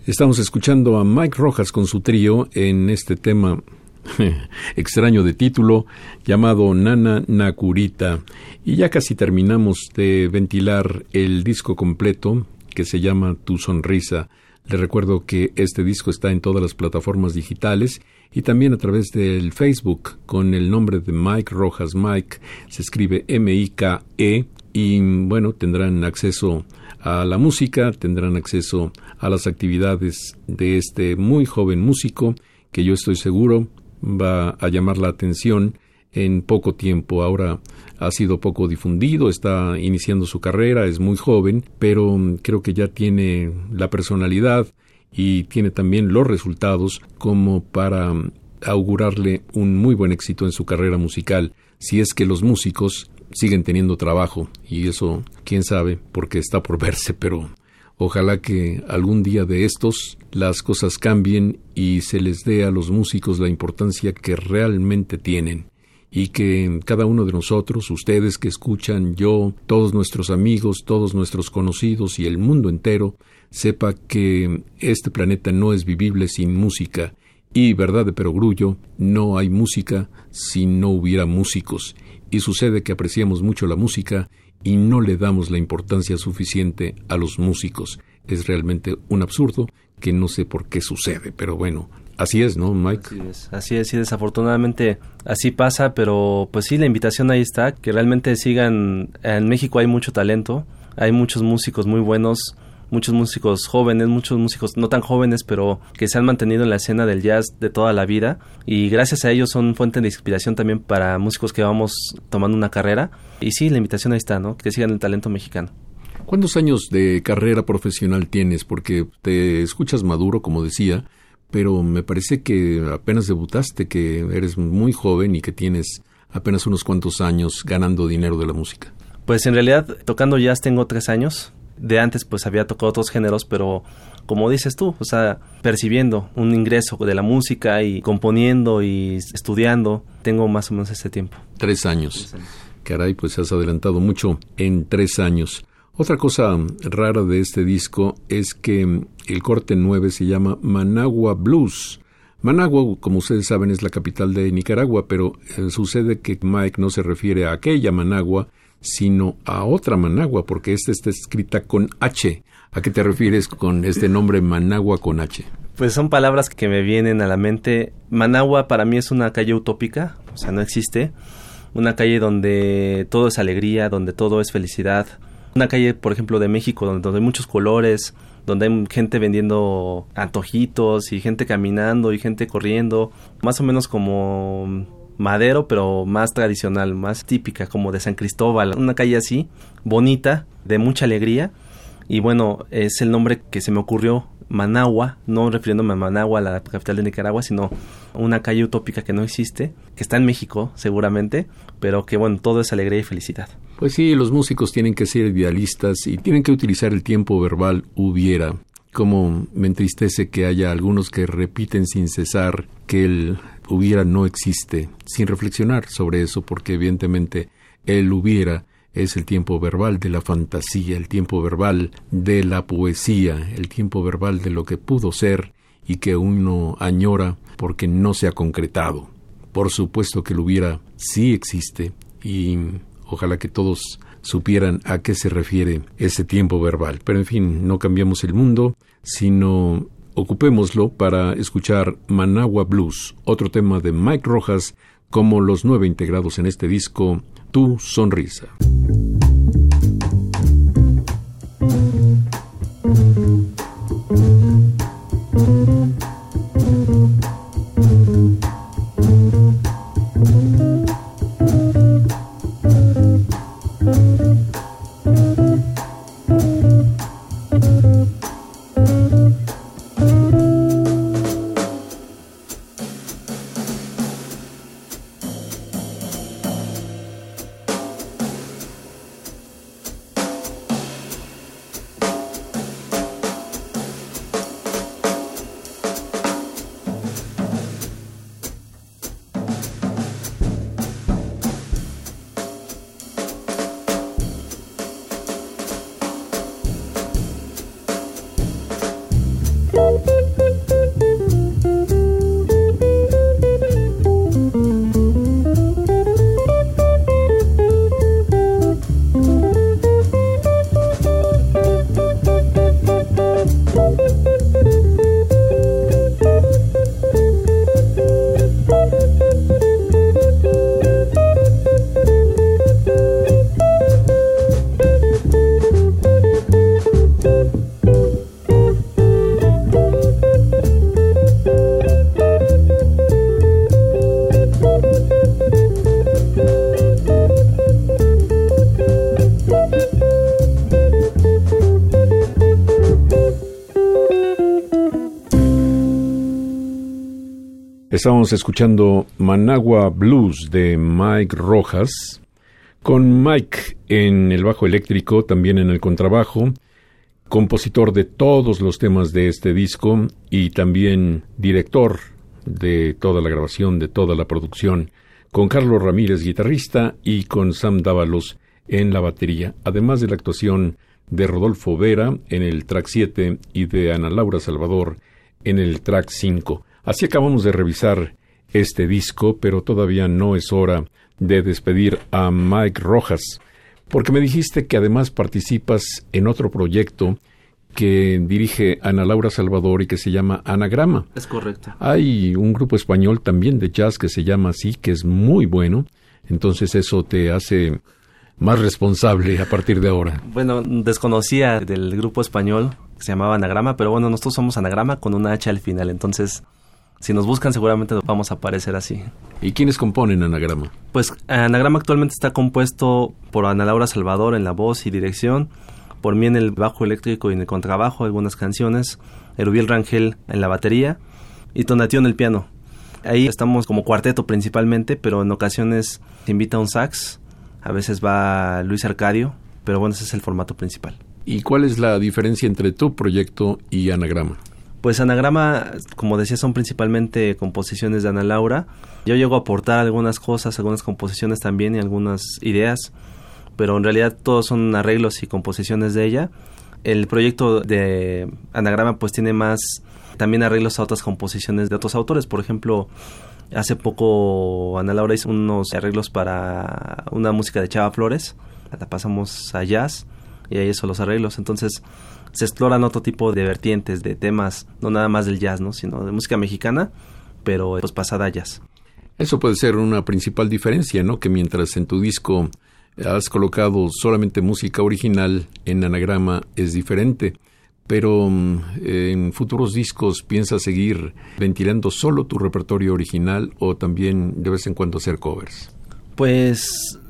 Estamos escuchando a Mike Rojas con su trío en este tema extraño de título llamado Nana Nakurita. Y ya casi terminamos de ventilar el disco completo que se llama Tu Sonrisa. Le recuerdo que este disco está en todas las plataformas digitales y también a través del Facebook con el nombre de Mike Rojas Mike. Se escribe M-I-K-E y bueno, tendrán acceso a la música, tendrán acceso a las actividades de este muy joven músico que yo estoy seguro va a llamar la atención en poco tiempo. Ahora ha sido poco difundido, está iniciando su carrera, es muy joven, pero creo que ya tiene la personalidad y tiene también los resultados como para augurarle un muy buen éxito en su carrera musical, si es que los músicos siguen teniendo trabajo, y eso quién sabe, porque está por verse, pero ojalá que algún día de estos las cosas cambien y se les dé a los músicos la importancia que realmente tienen. Y que cada uno de nosotros, ustedes que escuchan, yo, todos nuestros amigos, todos nuestros conocidos y el mundo entero, sepa que este planeta no es vivible sin música. Y, verdad de perogrullo, no hay música si no hubiera músicos. Y sucede que apreciamos mucho la música y no le damos la importancia suficiente a los músicos. Es realmente un absurdo que no sé por qué sucede, pero bueno, Así es, ¿no, Mike? Así es, así es, y desafortunadamente así pasa, pero pues sí, la invitación ahí está, que realmente sigan, en México hay mucho talento, hay muchos músicos muy buenos, muchos músicos jóvenes, muchos músicos no tan jóvenes, pero que se han mantenido en la escena del jazz de toda la vida y gracias a ellos son fuente de inspiración también para músicos que vamos tomando una carrera. Y sí, la invitación ahí está, ¿no? Que sigan el talento mexicano. ¿Cuántos años de carrera profesional tienes? Porque te escuchas maduro, como decía, pero me parece que apenas debutaste, que eres muy joven y que tienes apenas unos cuantos años ganando dinero de la música. Pues en realidad tocando jazz tengo tres años. De antes pues había tocado otros géneros, pero como dices tú, o sea, percibiendo un ingreso de la música y componiendo y estudiando, tengo más o menos ese tiempo. Tres años. Caray, pues has adelantado mucho en tres años. Otra cosa rara de este disco es que el corte 9 se llama Managua Blues. Managua, como ustedes saben, es la capital de Nicaragua, pero eh, sucede que Mike no se refiere a aquella Managua, sino a otra Managua, porque esta está escrita con H. ¿A qué te refieres con este nombre Managua con H? Pues son palabras que me vienen a la mente. Managua para mí es una calle utópica, o sea, no existe. Una calle donde todo es alegría, donde todo es felicidad, una calle, por ejemplo, de México, donde, hay muchos colores, donde hay gente vendiendo antojitos y gente caminando y gente corriendo, más o menos como Madero, pero más tradicional, más típica, como de San Cristóbal, una calle así, bonita, de mucha alegría. Y bueno, es el nombre que se me ocurrió Managua, no refiriéndome a Managua, la capital de Nicaragua, sino una calle utópica que no existe, que está en México seguramente, pero que bueno, todo es alegría y felicidad. Pues sí, los músicos tienen que ser idealistas y tienen que utilizar el tiempo verbal hubiera. Como me entristece que haya algunos que repiten sin cesar que el hubiera no existe, sin reflexionar sobre eso, porque evidentemente el hubiera es el tiempo verbal de la fantasía, el tiempo verbal de la poesía, el tiempo verbal de lo que pudo ser y que uno añora porque no se ha concretado. Por supuesto que lo hubiera sí existe y ojalá que todos supieran a qué se refiere ese tiempo verbal. Pero en fin, no cambiamos el mundo, sino ocupémoslo para escuchar Managua Blues, otro tema de Mike Rojas, como los nueve integrados en este disco, Tu Sonrisa. Estábamos escuchando Managua Blues de Mike Rojas, con Mike en el bajo eléctrico, también en el contrabajo, compositor de todos los temas de este disco y también director de toda la grabación, de toda la producción, con Carlos Ramírez, guitarrista, y con Sam Dávalos en la batería, además de la actuación de Rodolfo Vera en el track 7 y de Ana Laura Salvador en el track 5. Así acabamos de revisar este disco, pero todavía no es hora de despedir a Mike Rojas, porque me dijiste que además participas en otro proyecto que dirige Ana Laura Salvador y que se llama Anagrama. Es correcto. Hay un grupo español también de jazz que se llama así, que es muy bueno, entonces eso te hace más responsable a partir de ahora. Bueno, desconocía del grupo español que se llamaba Anagrama, pero bueno, nosotros somos Anagrama con una H al final, entonces si nos buscan seguramente vamos a aparecer así. ¿Y quiénes componen Anagrama? Pues Anagrama actualmente está compuesto por Ana Laura Salvador en la voz y dirección, por mí en el bajo eléctrico y en el contrabajo, algunas canciones, Erubiel Rangel en la batería y Tonatiuh en el piano. Ahí estamos como cuarteto principalmente, pero en ocasiones se invita un sax, a veces va Luis Arcadio, pero bueno, ese es el formato principal. ¿Y cuál es la diferencia entre tu proyecto y Anagrama? Pues Anagrama, como decía, son principalmente composiciones de Ana Laura. Yo llego a aportar algunas cosas, algunas composiciones también y algunas ideas, pero en realidad todos son arreglos y composiciones de ella. El proyecto de Anagrama pues tiene más también arreglos a otras composiciones de otros autores. Por ejemplo, hace poco Ana Laura hizo unos arreglos para una música de Chava Flores. La pasamos a jazz y ahí son los arreglos. Entonces se exploran otro tipo de vertientes, de temas, no nada más del jazz, ¿no? sino de música mexicana, pero pues pasada a jazz. Eso puede ser una principal diferencia, ¿no? Que mientras en tu disco has colocado solamente música original, en anagrama es diferente. Pero mm, en futuros discos piensas seguir ventilando solo tu repertorio original o también de vez en cuando hacer covers. Pues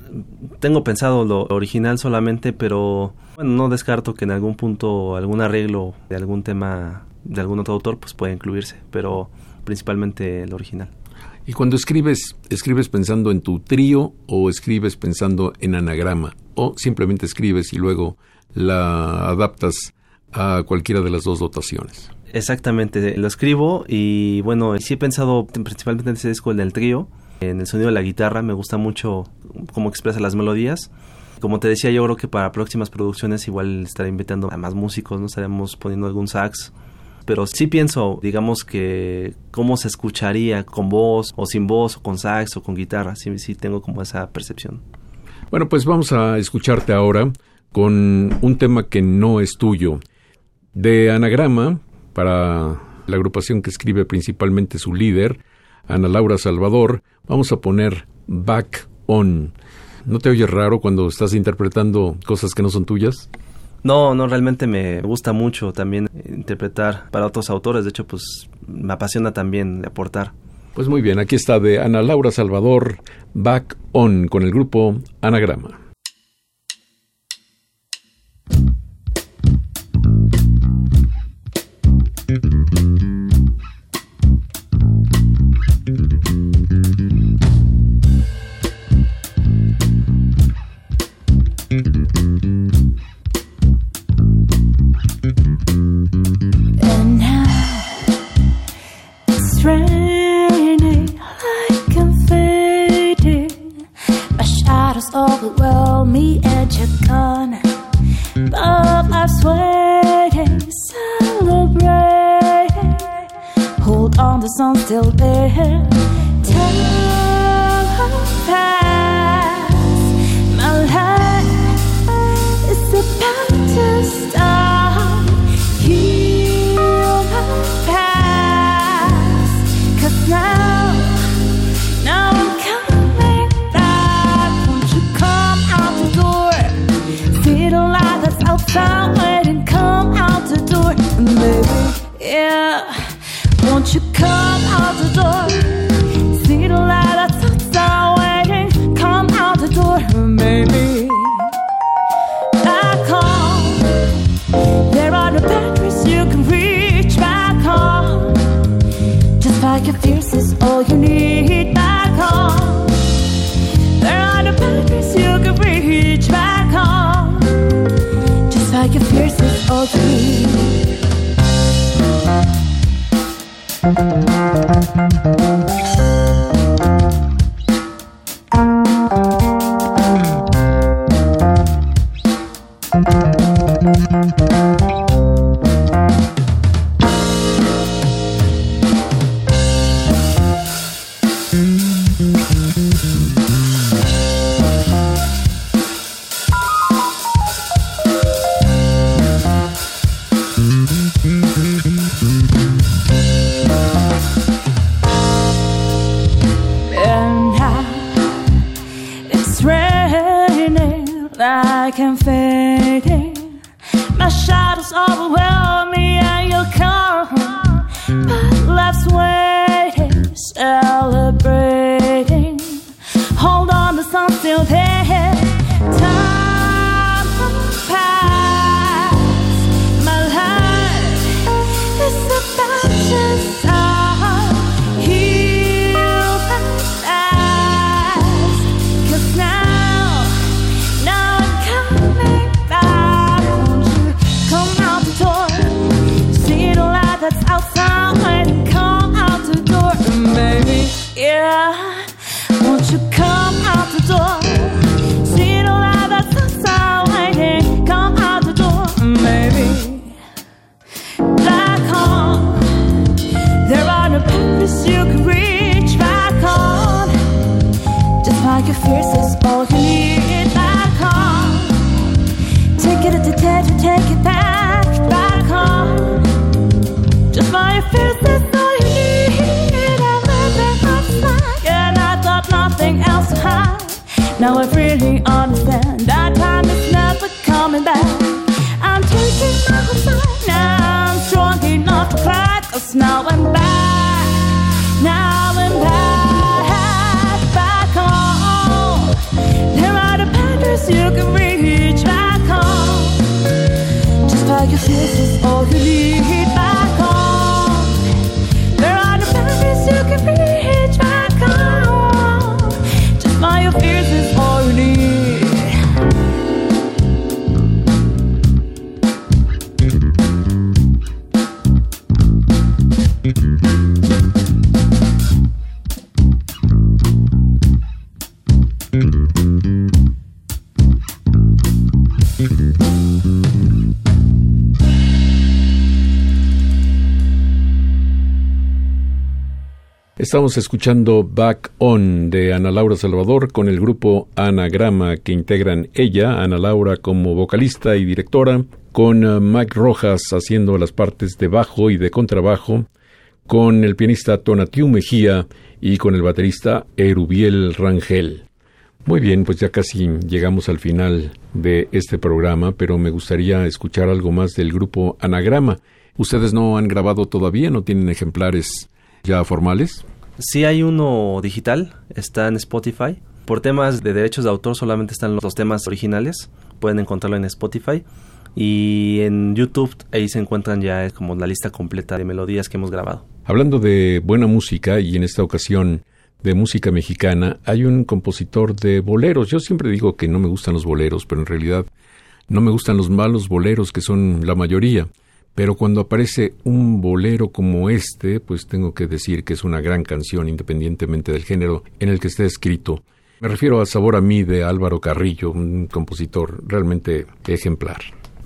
tengo pensado lo original solamente, pero bueno, no descarto que en algún punto algún arreglo de algún tema de algún otro autor pues puede incluirse, pero principalmente el original. Y cuando escribes, ¿escribes pensando en tu trío o escribes pensando en anagrama? ¿O simplemente escribes y luego la adaptas a cualquiera de las dos dotaciones? Exactamente, lo escribo y bueno, sí he pensado principalmente en ese disco, el del trío, en el sonido de la guitarra, me gusta mucho cómo expresa las melodías. Como te decía, yo creo que para próximas producciones igual estaré invitando a más músicos, no estaremos poniendo algún sax. Pero sí pienso, digamos que cómo se escucharía con voz o sin voz o con sax o con guitarra. Sí, sí tengo como esa percepción. Bueno, pues vamos a escucharte ahora con un tema que no es tuyo. De Anagrama, para la agrupación que escribe principalmente su líder, Ana Laura Salvador, vamos a poner Back On. ¿No te oyes raro cuando estás interpretando cosas que no son tuyas? No, no, realmente me gusta mucho también interpretar para otros autores. De hecho, pues me apasiona también aportar. Pues muy bien, aquí está de Ana Laura Salvador, Back On, con el grupo Anagrama. could roll me a chacon. Bob, I swear, celebrate. Hold on, the sun's still there. Tell her that's waiting. Come out the door, baby. Yeah. Won't you come out the door? See the light waiting. Come out the door, baby. Back home. There are no boundaries you can reach back home. Just your fierce is all you is of. Estamos escuchando Back On de Ana Laura Salvador con el grupo Anagrama que integran ella, Ana Laura como vocalista y directora, con eh, Mike Rojas haciendo las partes de bajo y de contrabajo, con el pianista Tonatiu Mejía y con el baterista Erubiel Rangel. Muy bien, pues ya casi llegamos al final de este programa, pero me gustaría escuchar algo más del grupo Anagrama. ¿Ustedes no han grabado todavía? ¿No tienen ejemplares ya formales? Sí hay uno digital, está en Spotify. Por temas de derechos de autor solamente están los temas originales. Pueden encontrarlo en Spotify. Y en YouTube ahí se encuentran ya como la lista completa de melodías que hemos grabado. Hablando de buena música y en esta ocasión de música mexicana, hay un compositor de boleros. Yo siempre digo que no me gustan los boleros, pero en realidad no me gustan los malos boleros que son la mayoría. Pero cuando aparece un bolero como este, pues tengo que decir que es una gran canción independientemente del género en el que esté escrito. Me refiero a Sabor a mí de Álvaro Carrillo, un compositor realmente ejemplar.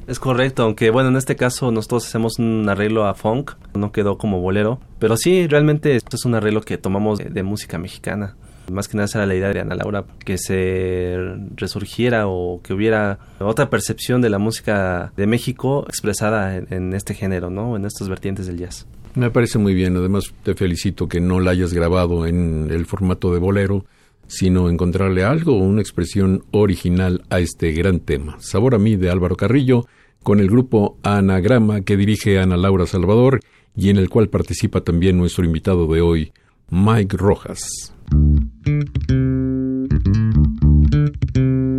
Es correcto, aunque bueno, en este caso nosotros hacemos un arreglo a funk, no quedó como bolero, pero sí, realmente esto es un arreglo que tomamos de, de música mexicana. Más que nada era la idea de Ana Laura, que se resurgiera o que hubiera otra percepción de la música de México expresada en, en este género, ¿no? En estas vertientes del jazz. Me parece muy bien, además te felicito que no la hayas grabado en el formato de bolero, sino encontrarle algo, una expresión original a este gran tema. Sabor a mí de Álvaro Carrillo, con el grupo Anagrama que dirige Ana Laura Salvador y en el cual participa también nuestro invitado de hoy, Mike Rojas. thank you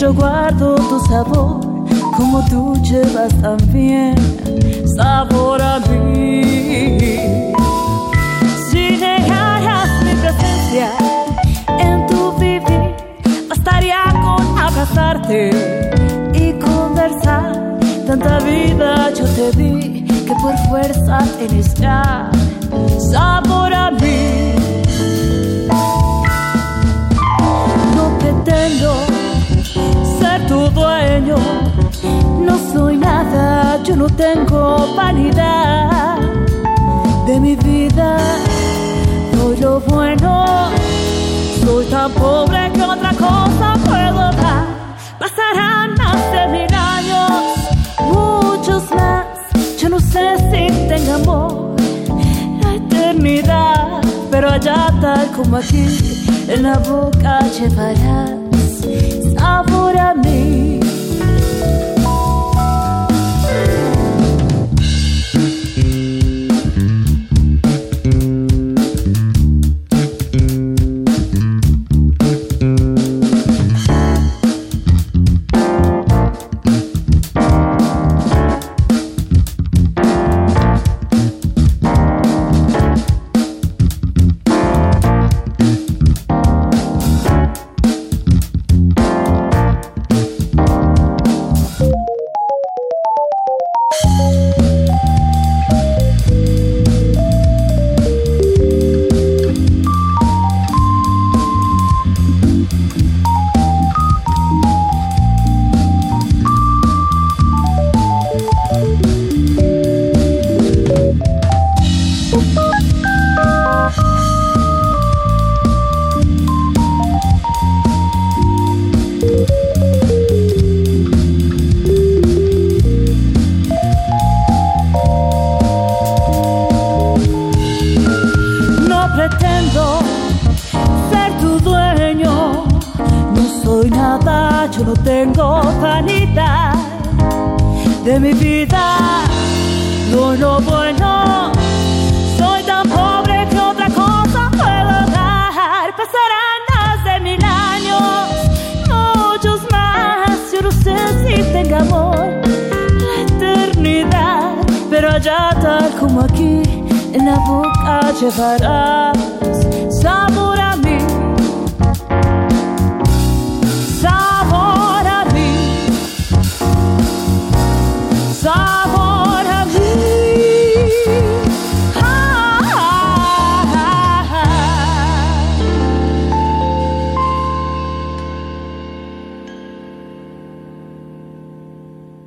yo guardo tu sabor, como tú llevas también sabor a mí. Si negaras mi presencia en tu vivir, bastaría con abrazarte y conversar. Tanta vida yo te di que por fuerza tienes ya sabor a mí. No pretendo dueño, no soy nada, yo no tengo vanidad de mi vida. Doy lo bueno, soy tan pobre que otra cosa puedo dar. Pasarán más de mil años, muchos más. Yo no sé si tenga amor, la eternidad, pero allá tal como aquí, en la boca llevarás sabor a mí.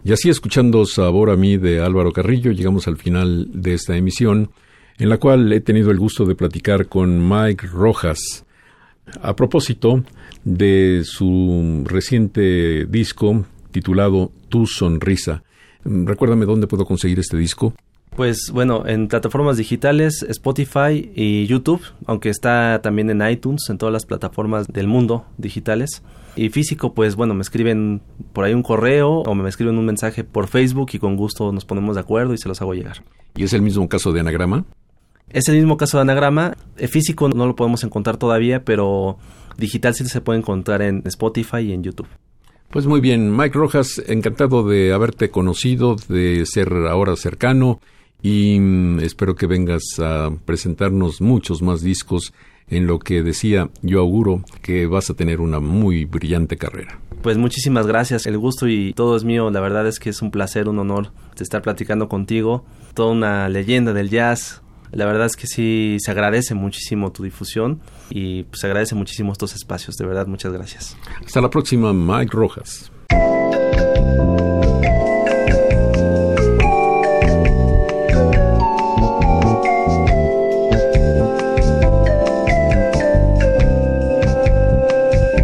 Y así escuchando Sabor a mí de Álvaro Carrillo, llegamos al final de esta emisión, en la cual he tenido el gusto de platicar con Mike Rojas a propósito de su reciente disco titulado Tu Sonrisa. Recuérdame dónde puedo conseguir este disco. Pues bueno, en plataformas digitales, Spotify y YouTube, aunque está también en iTunes, en todas las plataformas del mundo digitales. Y físico, pues bueno, me escriben por ahí un correo o me escriben un mensaje por Facebook y con gusto nos ponemos de acuerdo y se los hago llegar. ¿Y es el mismo caso de Anagrama? Es el mismo caso de anagrama. Eh, físico no lo podemos encontrar todavía, pero digital sí se puede encontrar en Spotify y en YouTube. Pues muy bien, Mike Rojas, encantado de haberte conocido, de ser ahora cercano y mm, espero que vengas a presentarnos muchos más discos en lo que decía yo auguro que vas a tener una muy brillante carrera. Pues muchísimas gracias, el gusto y todo es mío, la verdad es que es un placer, un honor estar platicando contigo, toda una leyenda del jazz. La verdad es que sí se agradece muchísimo tu difusión y pues, se agradece muchísimo estos espacios, de verdad, muchas gracias. Hasta la próxima, Mike Rojas.